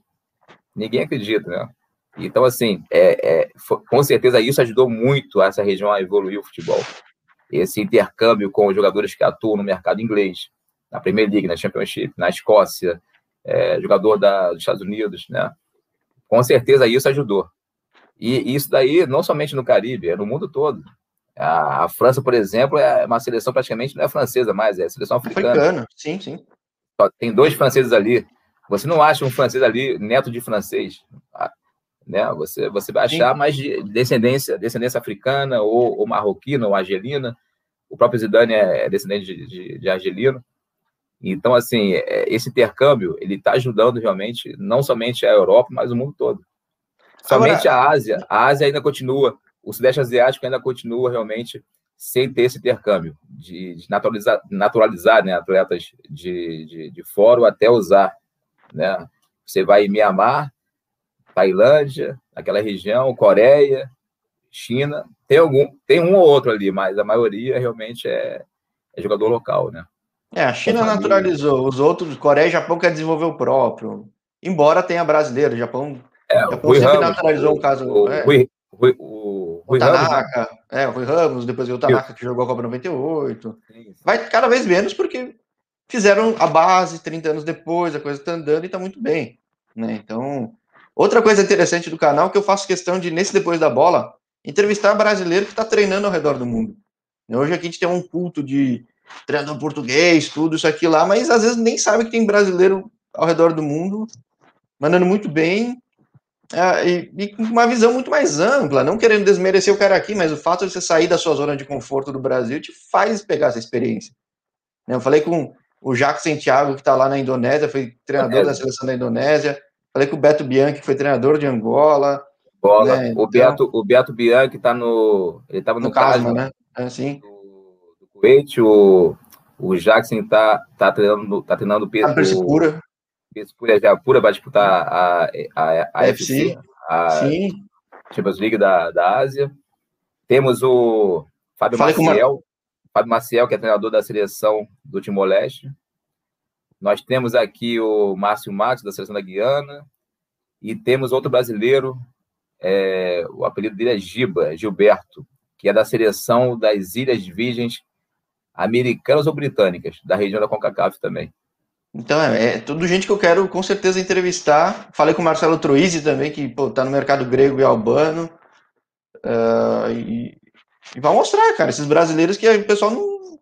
Speaker 1: Ninguém acredita, né? Então, assim, é, é, com certeza isso ajudou muito essa região a evoluir o futebol. Esse intercâmbio com os jogadores que atuam no mercado inglês, na Premier League, na Championship, na Escócia, é, jogador da, dos Estados Unidos, né? Com certeza isso ajudou. E isso daí não somente no Caribe, é no mundo todo. A, a França, por exemplo, é uma seleção praticamente não é francesa mais, é seleção africana. Africana,
Speaker 2: sim, sim.
Speaker 1: Só tem dois franceses ali. Você não acha um francês ali neto de francês, ah, né? Você você vai achar sim. mais de descendência descendência africana ou, ou marroquina ou argelina. O próprio Zidane é descendente de, de, de argelino. Então, assim, é, esse intercâmbio, ele está ajudando realmente, não somente a Europa, mas o mundo todo. Somente Agora... a Ásia, a Ásia ainda continua, o Sudeste Asiático ainda continua realmente sem ter esse intercâmbio, de, de naturalizar, naturalizar né, atletas de, de, de fora até usar. Né? Você vai em Mianmar, Tailândia, aquela região, Coreia, China, tem algum, tem um ou outro ali, mas a maioria realmente é, é jogador local, né?
Speaker 2: É, a China naturalizou, os outros, Coreia e Japão quer desenvolver o próprio. Embora tenha brasileiro, o Japão,
Speaker 1: é,
Speaker 2: Japão Rui
Speaker 1: sempre
Speaker 2: Ramos, naturalizou o, um caso.
Speaker 1: O,
Speaker 2: é.
Speaker 1: Rui, Rui, o,
Speaker 2: Rui o Tanaka, Ramos, né? é, o Rui Ramos, depois o Tanaka que jogou a Copa 98. Vai cada vez menos porque fizeram a base 30 anos depois, a coisa está andando e está muito bem. Né? Então, Outra coisa interessante do canal é que eu faço questão de, nesse Depois da Bola, entrevistar brasileiro que está treinando ao redor do mundo. Hoje aqui a gente tem um culto de treinador português, tudo isso aqui lá, mas às vezes nem sabe que tem brasileiro ao redor do mundo mandando muito bem é, e, e, com uma visão muito mais ampla, não querendo desmerecer o cara aqui, mas o fato de você sair da sua zona de conforto do Brasil te faz pegar essa experiência. Eu falei com o Jacques Santiago, que está lá na Indonésia, foi treinador da seleção da Indonésia. Falei com o Beto Bianchi, que foi treinador de Angola.
Speaker 1: Angola. Né? O, então, Beto, o Beto Bianchi está no. Ele estava no, no Casma, né?
Speaker 2: É,
Speaker 1: o, o Jackson está tá treinando, tá treinando o
Speaker 2: peso. A Persipura.
Speaker 1: Persipura já pura para disputar a, a, a FC, a sim. Champions League da, da Ásia. Temos o Fábio Falei Maciel. Fábio Maciel, que é treinador da seleção do Timor-Leste. Nós temos aqui o Márcio Matos, da seleção da Guiana. E temos outro brasileiro, é, o apelido dele é Giba, Gilberto, que é da seleção das Ilhas Virgens Americanas ou Britânicas, da região da CONCACAF também.
Speaker 2: Então, é, é, tudo gente que eu quero com certeza entrevistar. Falei com o Marcelo Troisi também, que está no mercado grego e albano. Uh, e, e vai mostrar, cara, esses brasileiros que o pessoal não,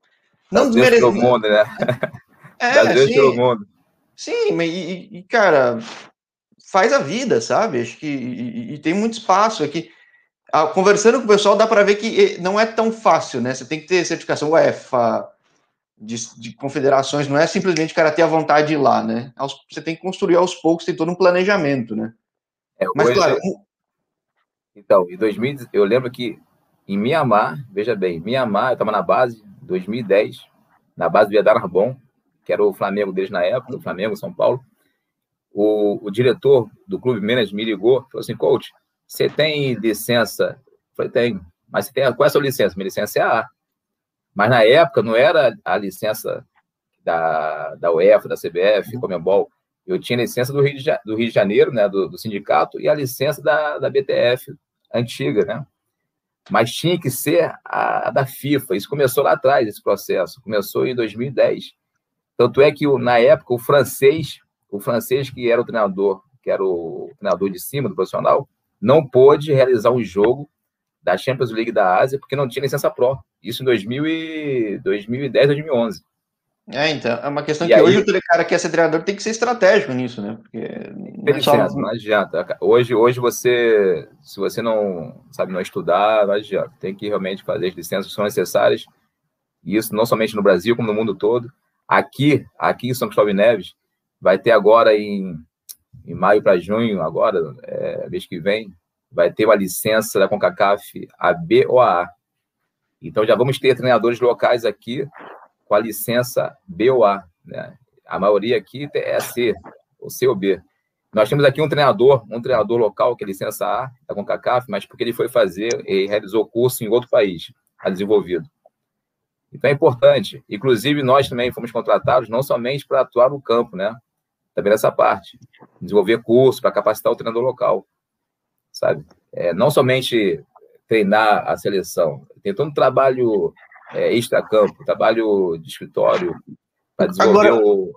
Speaker 1: não desmerece. mundo, né?
Speaker 2: É, sim, mundo. Sim, e, e, cara, faz a vida, sabe? Acho que e, e tem muito espaço aqui. Ah, conversando com o pessoal, dá para ver que não é tão fácil, né? Você tem que ter certificação UEFA, de, de, confederações, não é simplesmente o cara ter a vontade de ir lá, né? Você tem que construir aos poucos, tem todo um planejamento, né?
Speaker 1: É, Mas, claro. Então, em 2000, eu lembro que em Mianmar, veja bem, Mianmar, eu estava na base, 2010, na base do Viadar Arbon, que era o Flamengo deles na época, o Flamengo, São Paulo. O, o diretor do clube Menas me ligou, falou assim, coach, você tem licença? Eu falei, tenho. Mas você tem, qual é a sua licença? Minha licença é A. Mas na época não era a licença da, da UEFA, da CBF, uhum. Comembol. Eu tinha licença do Rio de, do Rio de Janeiro, né, do, do sindicato, e a licença da, da BTF, antiga, né? mas tinha que ser a, da FIFA. Isso começou lá atrás, esse processo. Começou em 2010. Tanto é que, na época, o francês, o francês que era o treinador, que era o treinador de cima do profissional, não pôde realizar um jogo da Champions League da Ásia porque não tinha licença Pro. Isso em 2000 e 2010, 2011.
Speaker 2: É, então, é uma questão e que aí, hoje o cara que é ser treinador tem que ser estratégico nisso, né? Porque
Speaker 1: não, é só... não adianta. Hoje, hoje você, se você não sabe não estudar, não adianta. Tem que realmente fazer as licenças que são necessárias. E isso não somente no Brasil, como no mundo todo. Aqui, aqui em São Cristóvão Neves, vai ter agora em, em maio para junho, agora, é, mês que vem, vai ter uma licença da CONCACAF AB ou AA. Então já vamos ter treinadores locais aqui com a licença B ou A. Né? A maioria aqui é C, ou C ou B. Nós temos aqui um treinador, um treinador local que é licença A da CONCACAF, mas porque ele foi fazer e realizou curso em outro país, a desenvolvido. Então é importante. Inclusive, nós também fomos contratados não somente para atuar no campo, né? Também nessa parte. Desenvolver curso para capacitar o treinador local. Sabe? É, não somente treinar a seleção. Tem todo um trabalho é, extra-campo, trabalho de escritório para desenvolver Agora... o.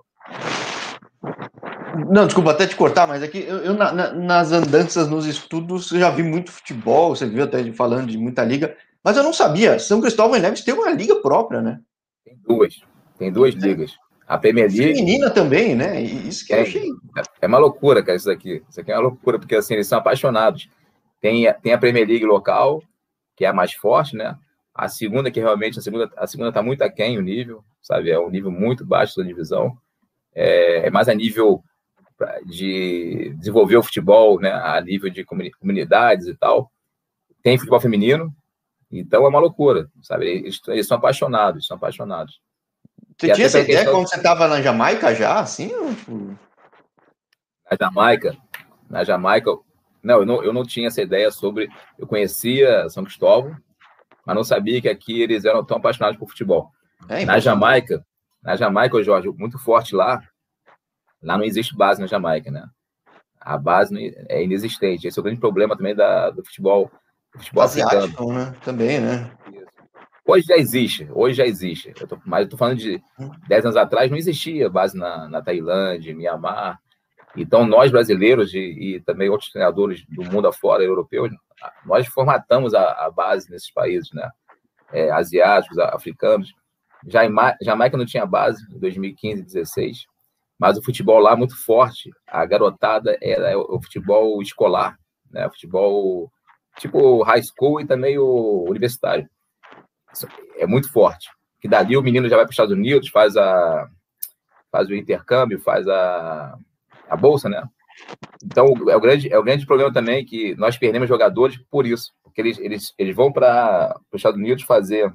Speaker 2: Não, desculpa até te cortar, mas aqui eu, eu na, na, nas andanças, nos estudos, eu já vi muito futebol, você viu até falando de muita liga, mas eu não sabia. São Cristóvão e Neves tem uma liga própria, né?
Speaker 1: Tem duas. Tem duas ligas. A Premier League.
Speaker 2: Feminina também, né? Isso que é.
Speaker 1: É uma loucura, cara, isso daqui. Isso aqui é uma loucura, porque assim, eles são apaixonados. Tem, tem a Premier League local, que é a mais forte, né? A segunda, que realmente a segunda a segunda está muito aquém o nível, sabe? É um nível muito baixo da divisão. É, é mais a nível de desenvolver o futebol, né? A nível de comunidades e tal. Tem futebol feminino, então é uma loucura, sabe? Eles, eles são apaixonados, são apaixonados.
Speaker 2: Você tinha essa ideia quando você estava na Jamaica já, assim? Ou... Tipo?
Speaker 1: Na Jamaica, na Jamaica, não eu, não, eu não tinha essa ideia sobre. Eu conhecia São Cristóvão, mas não sabia que aqui eles eram tão apaixonados por futebol. É, na Jamaica, na Jamaica, Jorge, muito forte lá, lá não existe base na Jamaica, né? A base é inexistente. Esse é o grande problema também da, do futebol, do futebol
Speaker 2: Asiático, né? Também, né?
Speaker 1: Hoje já existe, hoje já existe. Eu tô, mas eu tô falando de 10 anos atrás, não existia base na, na Tailândia, Mianmar. Então, nós brasileiros e, e também outros treinadores do mundo afora, europeus, nós formatamos a, a base nesses países, né? É, asiáticos, africanos. Jamaica, Jamaica não tinha base em 2015, 2016, mas o futebol lá é muito forte. A garotada era o futebol escolar, né? O futebol tipo high school e também o universitário. É muito forte. Que dali o menino já vai para os Estados Unidos, faz a faz o intercâmbio, faz a, a bolsa, né? Então, é o, grande, é o grande problema também que nós perdemos jogadores por isso, porque eles, eles, eles vão para os Estados Unidos fazer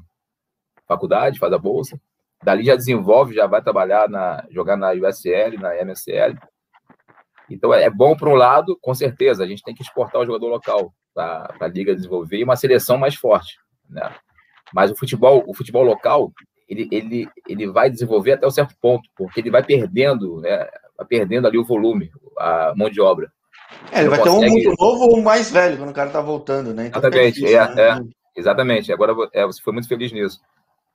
Speaker 1: faculdade, faz a bolsa, dali já desenvolve, já vai trabalhar, na, jogar na USL, na MSL. Então, é, é bom para um lado, com certeza, a gente tem que exportar o jogador local para a liga desenvolver e uma seleção mais forte, né? Mas o futebol, o futebol local, ele, ele, ele vai desenvolver até um certo ponto, porque ele vai perdendo, né, vai perdendo ali o volume, a mão de obra.
Speaker 2: É, ele vai consegue... ter um muito novo ou um mais velho quando o cara tá voltando, né?
Speaker 1: Então exatamente, é, difícil, é, né? é, exatamente. Agora é, você foi muito feliz nisso.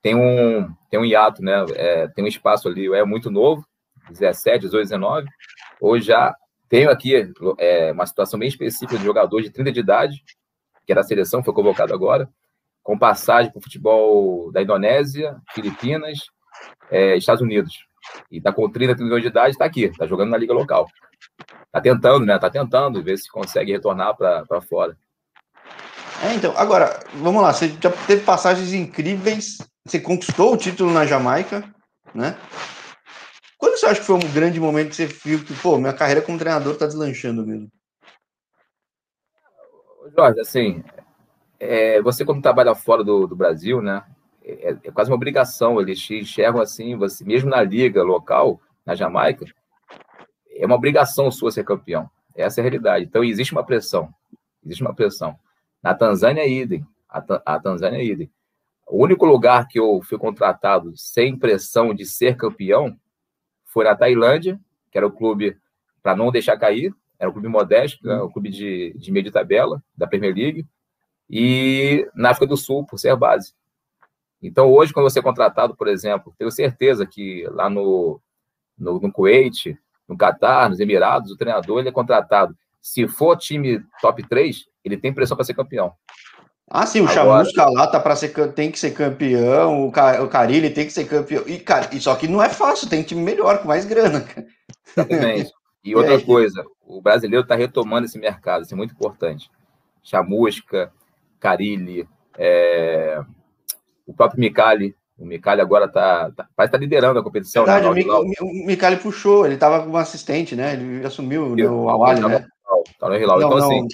Speaker 1: Tem um, tem um hiato, né? É, tem um espaço ali, é muito novo, 17, 18, 19. Hoje já tenho aqui é, uma situação bem específica de jogador de 30 de idade, que era a seleção, foi convocado agora com passagem para o futebol da Indonésia, Filipinas, é, Estados Unidos. E está com 30, 30 anos de idade, está aqui, está jogando na liga local. Está tentando, né? Está tentando ver se consegue retornar para fora.
Speaker 2: É, então, agora, vamos lá, você já teve passagens incríveis, você conquistou o título na Jamaica, né? Quando você acha que foi um grande momento que você viu que, pô, minha carreira como treinador está deslanchando mesmo?
Speaker 1: Jorge, assim, é, você quando trabalha fora do, do Brasil, né, é, é, quase uma obrigação, eles te enxergam assim, você mesmo na liga local, na Jamaica, é uma obrigação sua ser campeão. Essa é a realidade. Então existe uma pressão, existe uma pressão. Na Tanzânia, idem. A, a Tanzânia, idem. O único lugar que eu fui contratado sem pressão de ser campeão foi na Tailândia, que era o clube para não deixar cair, era um clube modesto, né, um clube de, de meio de tabela da Premier League e na África do Sul, por ser base. Então, hoje, quando você é contratado, por exemplo, tenho certeza que lá no, no, no Kuwait, no Catar, nos Emirados, o treinador ele é contratado. Se for time top 3, ele tem pressão para ser campeão.
Speaker 2: Ah, sim, o Chamusca lá tá para ser tem que ser campeão, o, Car, o Carilli tem que ser campeão. E, cara, só que não é fácil, tem time melhor, com mais grana.
Speaker 1: Exatamente. E outra coisa, o brasileiro está retomando esse mercado, isso é muito importante. Chamusca, Carilli, é, o próprio Micali. O Micali agora tá, tá parece tá liderando a competição.
Speaker 2: Verdade, né? o, o Micali puxou, ele estava como assistente, né? Ele assumiu Eu, o Awali, né?
Speaker 1: Tá no Hilal. Então, não, assim.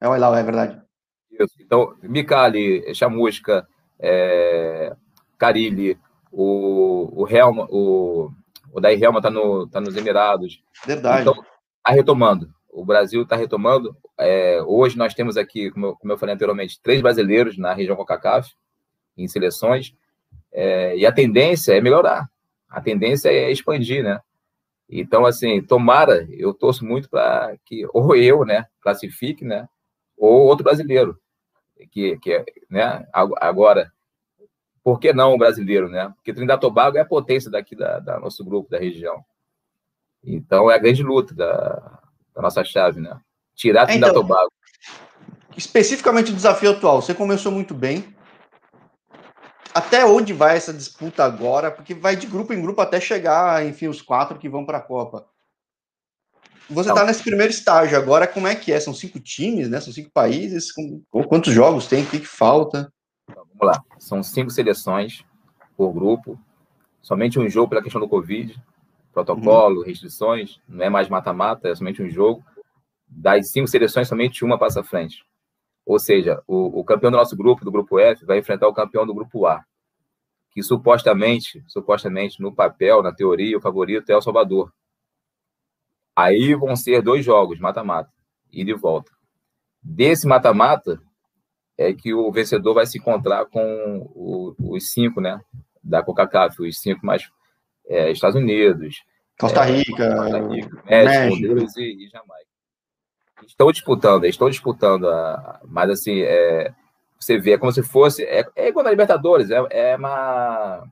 Speaker 2: É o Hilal, é verdade.
Speaker 1: Isso. Então, Micali, Chamusca, é, Carilli, o, o Helma, o, o Daí Helma está no, tá nos Emirados.
Speaker 2: Verdade.
Speaker 1: Então, tá retomando o Brasil está retomando. É, hoje nós temos aqui, como eu, como eu, falei anteriormente, três brasileiros na região CONCACAF, em seleções, é, e a tendência é melhorar, a tendência é expandir, né? Então, assim, tomara, eu torço muito para que ou eu, né, classifique, né, ou outro brasileiro, que, que né, agora, por que não o brasileiro, né? Porque Trinidad Tobago é a potência daqui da, da nosso grupo, da região. Então, é a grande luta da, da nossa chave, né? Tirar então, da Tobago.
Speaker 2: Especificamente o desafio atual, você começou muito bem. Até onde vai essa disputa agora? Porque vai de grupo em grupo até chegar, enfim, os quatro que vão para a Copa. Você está nesse primeiro estágio agora, como é que é? São cinco times, né? São cinco países. Quantos jogos tem? O que, que falta?
Speaker 1: Então, vamos lá. São cinco seleções por grupo. Somente um jogo pela questão do Covid protocolo, uhum. restrições, não é mais mata-mata, é somente um jogo. Das cinco seleções, somente uma passa à frente. Ou seja, o, o, campeão do nosso grupo, do grupo F, vai enfrentar o campeão do grupo A, que supostamente, supostamente, no papel, na teoria, o favorito é o Salvador. Aí vão ser dois jogos, mata-mata, e de volta. Desse mata-mata é que o vencedor vai se encontrar com o, os cinco, né, da Coca-Cola, os cinco mais é, Estados Unidos,
Speaker 2: Costa é, Rica, é,
Speaker 1: Costa Rica México, México. E, e, Jamaica. Estão disputando, estão disputando, a, mas assim, é, você vê, é como se fosse, é, é igual na Libertadores, é, é uma,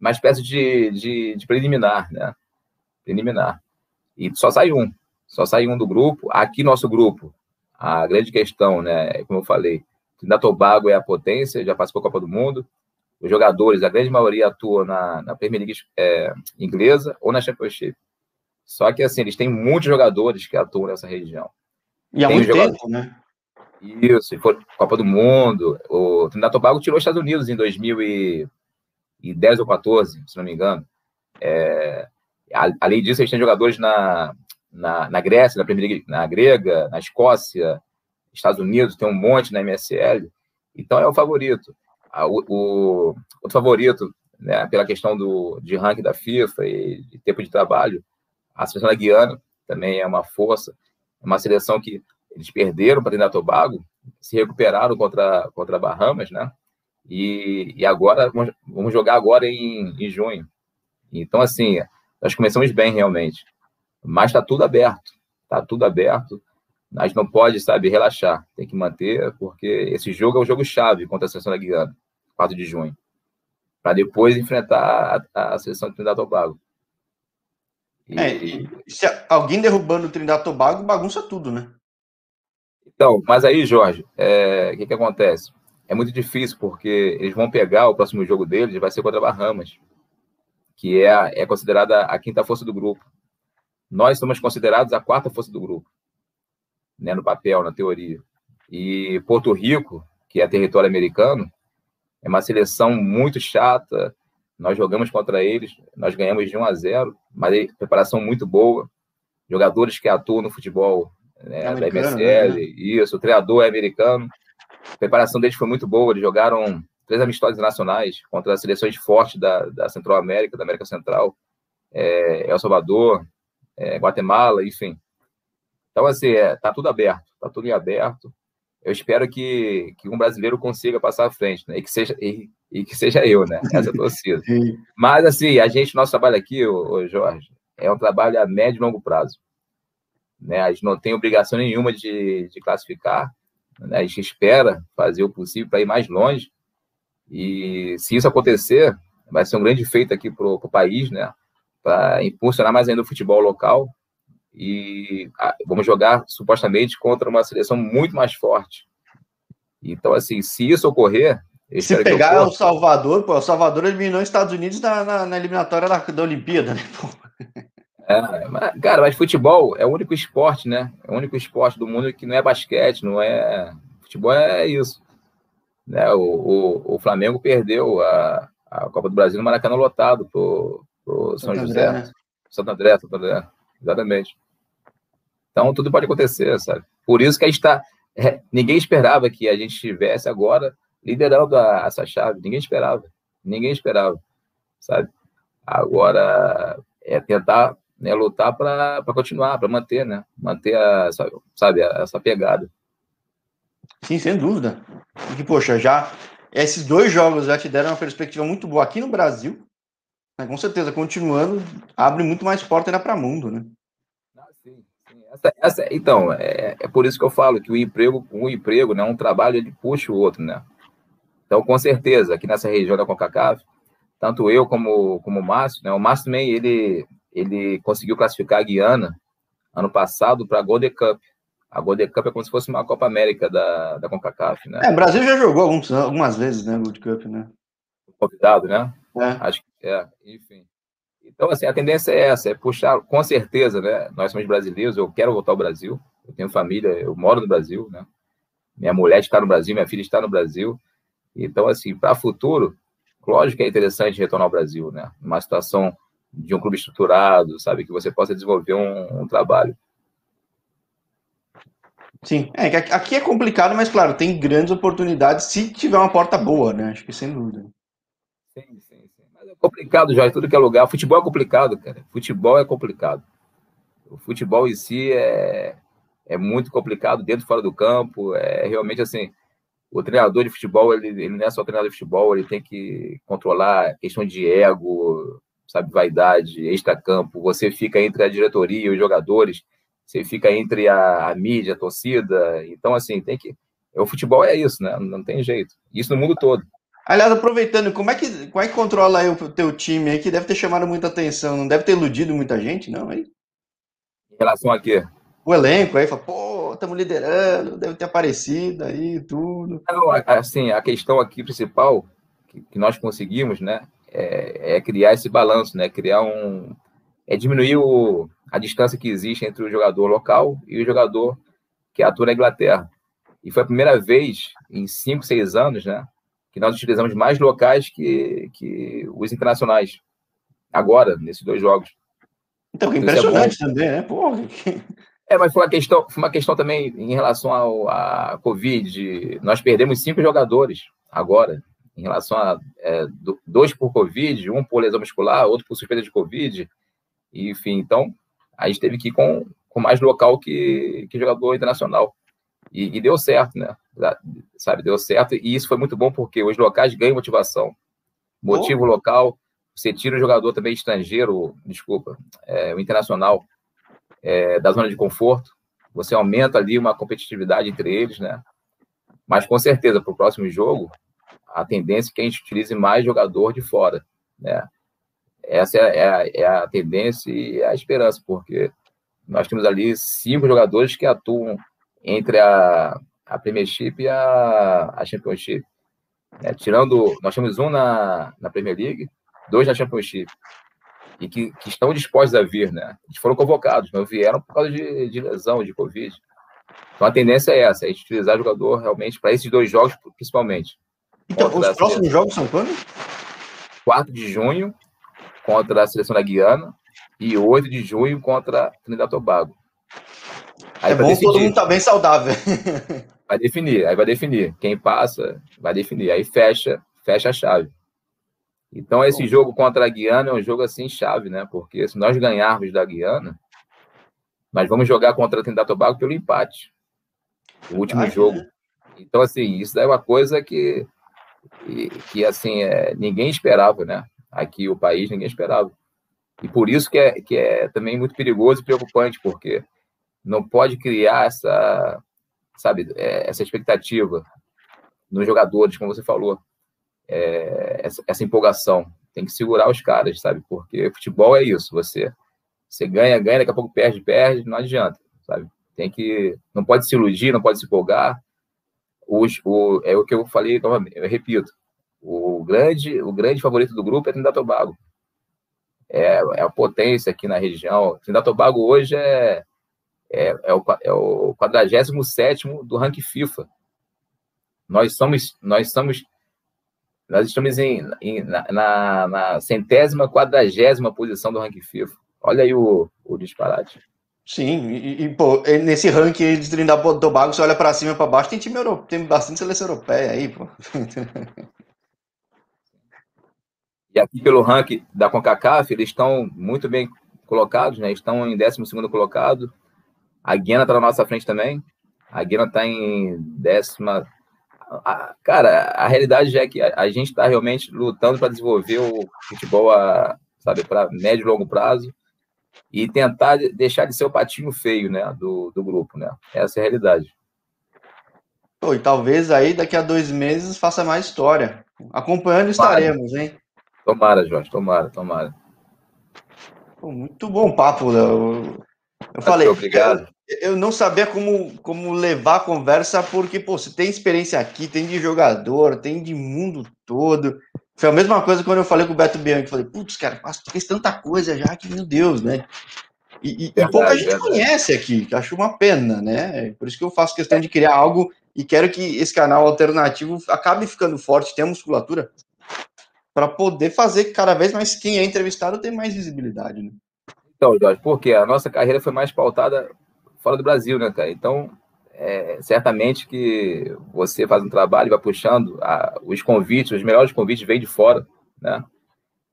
Speaker 1: uma espécie de, de, de preliminar, né? Preliminar. E só sai um, só sai um do grupo. Aqui, nosso grupo, a grande questão, né, como eu falei, Trinidad Tobago é a potência, já participou da Copa do Mundo. Os jogadores, a grande maioria atua na, na Premier League é, inglesa ou na Championship. Só que, assim, eles têm muitos jogadores que atuam nessa região.
Speaker 2: E há
Speaker 1: Tem
Speaker 2: muito
Speaker 1: jogador-
Speaker 2: tempo, né?
Speaker 1: Isso, foi Copa do Mundo. O Trinidad Tobago tirou os Estados Unidos em 2010 ou 14, se não me engano. É, além disso, eles têm jogadores na, na, na Grécia, na Premier League, na grega, na Escócia, Estados Unidos, tem um monte na MSL. Então é o favorito. A- O, o favorito, né, pela questão do, de ranking da FIFA e tempo de trabalho, a seleção da Guiana também é uma força, é uma seleção que eles perderam para Trinidad e Tobago, se recuperaram contra contra Bahamas, né? E, e agora vamos, vamos jogar agora em, em junho. Então assim, nós começamos bem realmente, mas está tudo aberto, está tudo aberto. A gente não pode, sabe, relaxar, tem que manter, porque esse jogo é um jogo chave contra a seleção da Guiana, 4 de junho, para depois enfrentar a, a seleção de Trinidad e Tobago. E-
Speaker 2: É, e se alguém derrubando o Trindade e Tobago, bagunça tudo, né?
Speaker 1: Então, mas aí, Jorge, é, o que, que acontece? É muito difícil, porque eles vão pegar o próximo jogo deles, vai ser contra Bahamas, que é, a- é considerada a quinta força do grupo. Nós somos considerados a quarta força do grupo, né, no papel, na teoria. E Porto Rico, que é território americano, é uma seleção muito chata. Nós jogamos contra eles, nós ganhamos de 1 a 0, mas preparação muito boa. Jogadores que atuam no futebol né, da MSL,
Speaker 2: né?
Speaker 1: isso, o treinador é americano. A preparação deles foi muito boa, eles jogaram três amistosos nacionais contra as seleções fortes da, da Central América, da América Central, é, El Salvador, é, Guatemala, enfim. Então, assim, é, tá tudo aberto, tá tudo em aberto. Eu espero que, que um brasileiro consiga passar à frente, né? E que seja, e, e que seja eu, né? Essa é torcida. Mas, assim, a gente, nosso trabalho aqui, ô, ô Jorge, é um trabalho a médio e longo prazo. Né? A gente não tem obrigação nenhuma de, de classificar, né? a gente espera fazer o possível para ir mais longe. E se isso acontecer, vai ser um grande feito aqui para o país, né? Para impulsionar mais ainda o futebol local. E ah, vamos jogar supostamente contra uma seleção muito mais forte. Então, assim, se isso ocorrer,
Speaker 2: Se pegar o Salvador, pô, o Salvador eliminou os Estados Unidos na, na, na eliminatória da, da Olimpíada, né? Pô,
Speaker 1: É, mas, cara, mas futebol é o único esporte, né? É o único esporte do mundo que não é basquete, não é. Futebol é isso. Né? O, o, o Flamengo perdeu a, a Copa do Brasil no Maracanã lotado pro, pro São
Speaker 2: Santo
Speaker 1: José.
Speaker 2: André, né?
Speaker 1: Santo André, Santo André. Exatamente. Então tudo pode acontecer, sabe? Por isso que a gente está. ninguém esperava que a gente estivesse agora liderando a, essa chave. Ninguém esperava. Ninguém esperava, sabe? Agora é tentar né, lutar para continuar, para manter, né? Manter a, sabe, essa pegada.
Speaker 2: Sim, sem dúvida. Porque, poxa, já esses dois jogos já te deram uma perspectiva muito boa aqui no Brasil. Né? Com certeza, continuando, abre muito mais porta ainda para o mundo, né?
Speaker 1: Ah, sim, sim. Essa, essa, então, é, é por isso que eu falo que o emprego, um emprego, né, um trabalho, ele puxa o outro, né? Então, com certeza, aqui nessa região da CONCACAF, tanto eu como, como o Márcio, né? O Márcio também, ele, ele conseguiu classificar a Guiana ano passado para a Golden Cup. A Golden Cup é como se fosse uma Copa América da, da CONCACAF, né?
Speaker 2: É, o Brasil já jogou alguns, algumas vezes, né, Gold Cup, né?
Speaker 1: Convidado, né?
Speaker 2: É.
Speaker 1: Acho que é, enfim. Então, assim, a tendência é essa, é puxar, com certeza, né? Nós somos brasileiros, eu quero voltar ao Brasil, eu tenho família, eu moro no Brasil, né? Minha mulher está no Brasil, minha filha está no Brasil. Então, assim, para o futuro, lógico que é interessante retornar ao Brasil, né? Uma situação de um clube estruturado, sabe? Que você possa desenvolver um, um trabalho.
Speaker 2: Sim, é que aqui é complicado, mas claro, tem grandes oportunidades se tiver uma porta boa, né? Acho que sem dúvida.
Speaker 1: Sim, sim, complicado, já, tudo que é lugar. Futebol é complicado, cara. Futebol é complicado. O futebol em si é, é muito complicado, dentro e fora do campo. É realmente assim. O treinador de futebol, ele, ele não é só treinador de futebol, ele tem que controlar questão de ego, sabe, vaidade, extra-campo. Você fica entre a diretoria e os jogadores, você fica entre a, a, mídia, a torcida. Então, assim, tem que. O futebol é isso, né? Não tem jeito. Isso no mundo todo.
Speaker 2: Aliás, aproveitando, como é que, como é que controla aí o teu time aí, que deve ter chamado muita atenção? Não deve ter iludido muita gente, não, aí?
Speaker 1: relação a quê?
Speaker 2: O elenco aí, fala, pô, estamos liderando, deve ter aparecido aí, tudo.
Speaker 1: Não, assim, a questão aqui principal que, que nós conseguimos, né, é, é, criar esse balanço, né, criar um... é diminuir o, a distância que existe entre o jogador local e o jogador que atua na Inglaterra. E foi a primeira vez em cinco, seis anos, né, que nós utilizamos mais locais que, que os internacionais. Agora, nesses dois jogos.
Speaker 2: Então, impressionante é também, né? Porra.
Speaker 1: É, mas foi uma questão, foi uma questão também em relação ao, à Covid. Nós perdemos cinco jogadores agora, em relação a é, dois por Covid, um por lesão muscular, outro por suspeita de Covid. Enfim, então, a gente teve que ir com, com mais local que, que jogador internacional. E, e, deu certo, né? Sabe, deu certo. E isso foi muito bom porque os locais ganham motivação. Motivo oh. local, você tira o jogador também estrangeiro, desculpa, é, o internacional, é, da zona de conforto. Você aumenta ali uma competitividade entre eles, né? Mas com certeza, para o próximo jogo, a tendência é que a gente utilize mais jogador de fora, né? Essa é, é, a, é a tendência e a esperança, porque nós temos ali cinco jogadores que atuam entre a, a Premiership e a, a Championship. É, tirando, nós temos um na, na Premier League, dois na Championship, e que, que estão dispostos a vir, né? Eles foram convocados, não vieram por causa de, de lesão, de Covid. Então a tendência é essa, é a gente utilizar jogador realmente para esses dois jogos, principalmente.
Speaker 2: Então, os próximos seleção. jogos são quando?
Speaker 1: 4 de junho contra a seleção da Guiana e 8 de junho contra Trinidad e Tobago.
Speaker 2: Aí é bom decidir. todo mundo tá bem saudável.
Speaker 1: vai definir, aí vai definir. Quem passa, vai definir. Aí fecha, fecha a chave. Então, esse jogo contra a Guiana é um jogo assim chave, né? Porque se nós ganharmos da Guiana, nós vamos jogar contra a Trinidad Tobago pelo empate. O último jogo. Né? Então, assim, isso é uma coisa que, que, que assim, é, ninguém esperava, né? Aqui, o país, ninguém esperava. E por isso que é, que é também muito perigoso e preocupante, porque não pode criar essa, sabe, é, essa expectativa nos jogadores, como você falou, é, essa, essa, empolgação. Tem que segurar os caras, sabe? Porque futebol é isso. Você, você ganha, ganha, daqui a pouco perde, perde, não adianta, sabe? Tem que, não pode se iludir, não pode se empolgar. Os, o, é o que eu falei, eu repito. O grande, o grande favorito do grupo é Trinidad Tobago. É, é a potência aqui na região. Trinidad Tobago hoje é é, é, o, é o 47 do ranking FIFA. Nós somos, nós somos, nós estamos em, em na, na, centésima, quadragésima posição do ranking FIFA. Olha aí o, o disparate.
Speaker 2: Sim, e, e pô, nesse ranking de Trinidad e Tobago, você olha para cima e para baixo, tem time europeu, tem bastante seleção europeia aí, pô.
Speaker 1: E aqui pelo ranking da CONCACAF, eles estão muito bem colocados, né? Estão em 12 segundo colocado, a Guiana está na nossa frente também. A Guiana está em décima. cara, a realidade é que a, gente está realmente lutando para desenvolver o futebol a, sabe, para médio e longo prazo e tentar deixar de ser o patinho feio, né, do, do grupo, né? Essa é a realidade.
Speaker 2: Pô, e talvez aí daqui a dois meses faça mais história. Acompanhando estaremos, hein?
Speaker 1: Tomara, Jorge, tomara, tomara.
Speaker 2: Pô, muito bom papo, Léo. Eu falei, obrigado. Eu, eu, não sabia como, como levar a conversa, porque, pô, você tem experiência aqui, tem de jogador, tem de mundo todo. Foi a mesma coisa quando eu falei com o Beto Bianchi. Falei, putz, cara, fez tanta coisa já que, meu Deus, né? E, e, verdade, e pouca gente verdade. conhece aqui, que acho uma pena, né? Por isso que eu faço questão de criar algo e quero que esse canal alternativo acabe ficando forte, tenha musculatura, para poder fazer cada vez mais quem é entrevistado ter mais visibilidade, né?
Speaker 1: Então, Jorge, porque a nossa carreira foi mais pautada fora do Brasil, né, cara? Então, é, certamente que você faz um trabalho e vai puxando a, os convites, os melhores convites vêm de fora, né?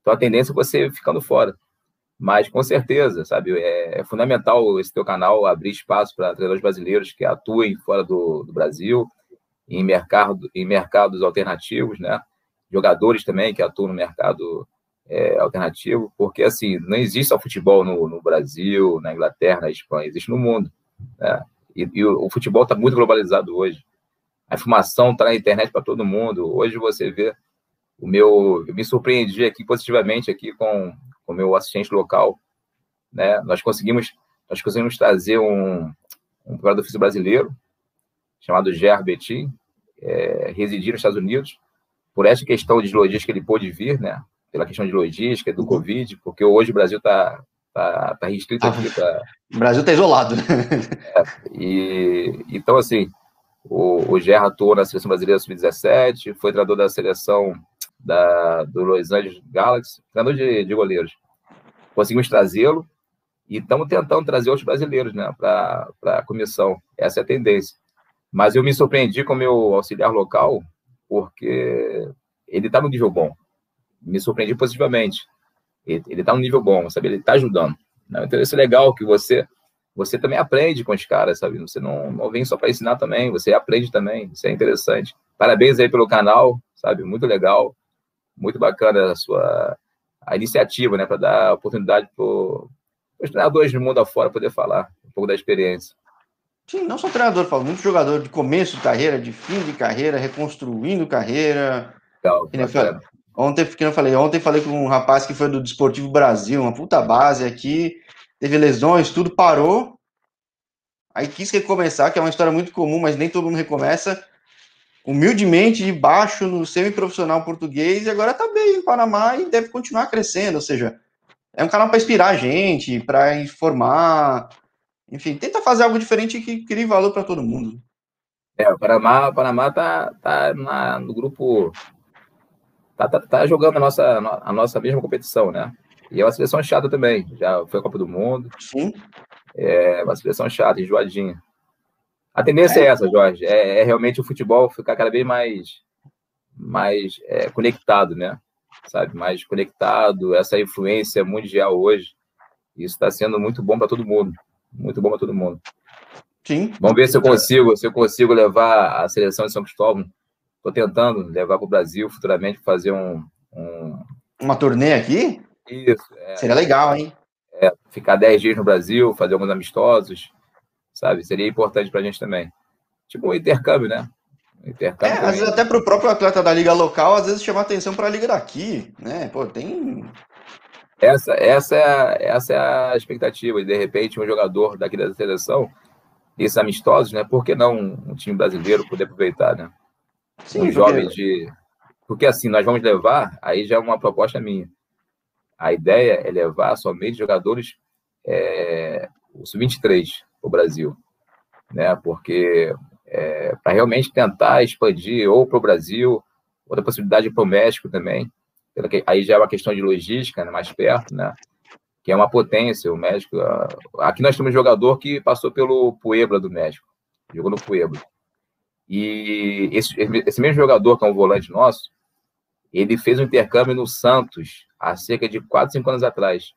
Speaker 1: Então, a tendência é você ficando fora. Mas, com certeza, sabe, é, é fundamental esse teu canal abrir espaço para treinadores brasileiros que atuem fora do, do Brasil, em, mercado, em mercados alternativos, né? Jogadores também que atuam no mercado é, alternativo, porque assim não existe só futebol no, no, Brasil, na Inglaterra, na Espanha, existe no mundo. Né? E, e o, o, futebol está muito globalizado hoje. A informação está na internet para todo mundo. Hoje você vê o meu, eu me surpreendi aqui positivamente aqui com o meu assistente local, né? Nós conseguimos nós conseguimos trazer um, um preparador físico brasileiro, chamado Ger Betim, é, residir nos Estados Unidos, por essa questão de logística ele pôde vir, né? Pela questão de logística, do uhum. Covid, porque hoje o Brasil está tá, tá restrito aqui. Tá...
Speaker 2: O Brasil está isolado.
Speaker 1: É, e, então, assim, o, o Gerra atuou na seleção brasileira sub-17, foi treinador da seleção da, do Los Angeles Galaxy, treinador de, de goleiros. Conseguimos trazê-lo e estamos tentando trazer outros brasileiros né, para a comissão. Essa é a tendência. Mas eu me surpreendi com o meu auxiliar local, porque ele está no nível bom. Me surpreendi positivamente. Ele está no nível bom, sabe? Ele está ajudando. Né? Então, isso é legal que você você também aprende com os caras, sabe? Você não, não vem só para ensinar também, você aprende também. Isso é interessante. Parabéns aí pelo canal, sabe? Muito legal, muito bacana a sua a iniciativa, né? Para dar oportunidade para os treinadores do mundo afora poder falar um pouco da experiência.
Speaker 2: Sim, não só treinador, falo muito jogador de começo de carreira, de fim de carreira, reconstruindo carreira. Legal, ontem, que eu falei, ontem falei com um rapaz que foi do Desportivo Brasil, uma puta base aqui, teve lesões, tudo parou. Aí quis recomeçar, que é uma história muito comum, mas nem todo mundo recomeça. Humildemente, de baixo no semi-profissional português, e agora tá bem em Panamá e deve continuar crescendo. Ou seja, é um canal para inspirar a gente, para informar, enfim, tenta fazer algo diferente que crie valor para todo mundo.
Speaker 1: É, o Panamá, o Panamá tá, tá na, no grupo. Tá, tá, tá, jogando a nossa, a nossa mesma competição, né? E é uma seleção chata também. Já foi a Copa do Mundo.
Speaker 2: Sim.
Speaker 1: É uma seleção chata, enjoadinha. A tendência é, é essa, Jorge. É, é, realmente o futebol ficar cada vez mais, mais é, conectado, né? Sabe? Mais conectado. Essa influência mundial hoje. Isso está sendo muito bom para todo mundo muito bom para todo mundo.
Speaker 2: Sim.
Speaker 1: Vamos ver se eu consigo, se eu consigo levar a seleção de São Cristóvão. Estou tentando levar para o Brasil futuramente fazer um, um,
Speaker 2: uma turnê aqui.
Speaker 1: Isso.
Speaker 2: É, Seria legal, hein?
Speaker 1: É, ficar 10 dias no Brasil, fazer alguns amistosos, sabe? Seria importante para a gente também. Tipo um intercâmbio, né?
Speaker 2: Intercâmbio é, às vezes até para o próprio atleta da liga local, às vezes chama atenção para a liga daqui, né? Pô, tem
Speaker 1: essa, essa, é a, essa é a expectativa. E, de repente, um jogador daqui da seleção, esses amistosos, né? Por que não um time brasileiro poder aproveitar, né? Sim, um jovem de. Porque assim, nós vamos levar, aí já é uma proposta minha. A ideia é levar somente jogadores é, o sub-23 para o Brasil, né? Porque é, para realmente tentar expandir ou para o Brasil, outra possibilidade para o México também, aí já é uma questão de logística, né, mais perto, né? Que é uma potência, o México. Aqui nós temos um jogador que passou pelo Puebla do México, jogou no Puebla. E esse, esse mesmo jogador, que é um volante nosso, ele fez um intercâmbio no Santos há cerca de 4, 5 anos atrás.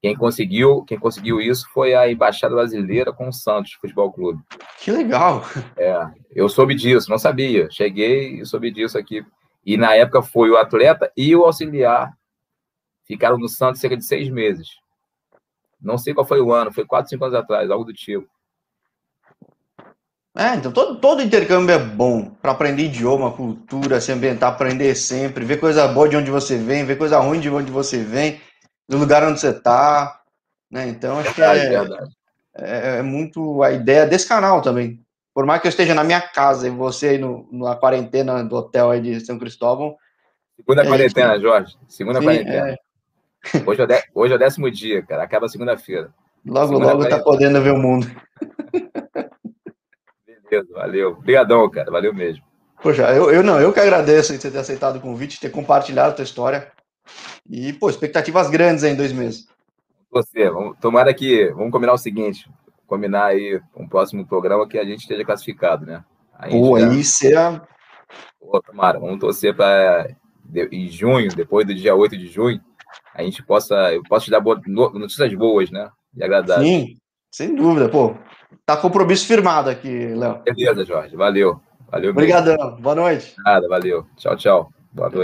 Speaker 1: Quem conseguiu, quem conseguiu isso foi a Embaixada Brasileira com o Santos Futebol Clube.
Speaker 2: Que legal!
Speaker 1: É, eu soube disso, não sabia. Cheguei e soube disso aqui e na época foi o atleta e o auxiliar. Ficaram no Santos cerca de seis meses. Não sei qual foi o ano, foi quatro, cinco anos atrás, algo do tipo.
Speaker 2: É, então todo, todo intercâmbio é bom para aprender idioma, cultura, se ambientar, aprender sempre, ver coisa boa de onde você vem, ver coisa ruim de onde você vem, do lugar onde você está. Né? Então, acho que é, é, é, muito a ideia desse canal também. Por mais que eu esteja na minha casa e você aí no, na quarentena do hotel aí de São Cristóvão.
Speaker 1: Segunda quarentena, gente... Jorge. Segunda Sim, quarentena. É... Hoje, é de... Hoje é o décimo dia, cara. Acaba segunda-feira.
Speaker 2: Logo, segunda logo tá podendo ver o mundo.
Speaker 1: Beleza, valeu. Obrigadão, cara. Valeu mesmo.
Speaker 2: Poxa, eu, eu não, eu que agradeço você ter aceitado o convite, ter compartilhado a tua história. E, pô, expectativas grandes aí em dois meses.
Speaker 1: Você, vamos, tomara que. Vamos combinar o seguinte: combinar aí um próximo programa que a gente esteja classificado, né?
Speaker 2: Pô, já... aí será.
Speaker 1: Pô, tomara, vamos torcer para em junho, depois do dia 8 de junho, a gente possa. Eu posso te dar boas, notícias boas, né? E agradáveis.
Speaker 2: Sim, sem dúvida, pô. Tá compromisso firmado aqui, Léo.
Speaker 1: Beleza, Jorge. Valeu. Valeu.
Speaker 2: Obrigadão. Boa noite.
Speaker 1: Nada, valeu. Tchau, tchau. Boa noite.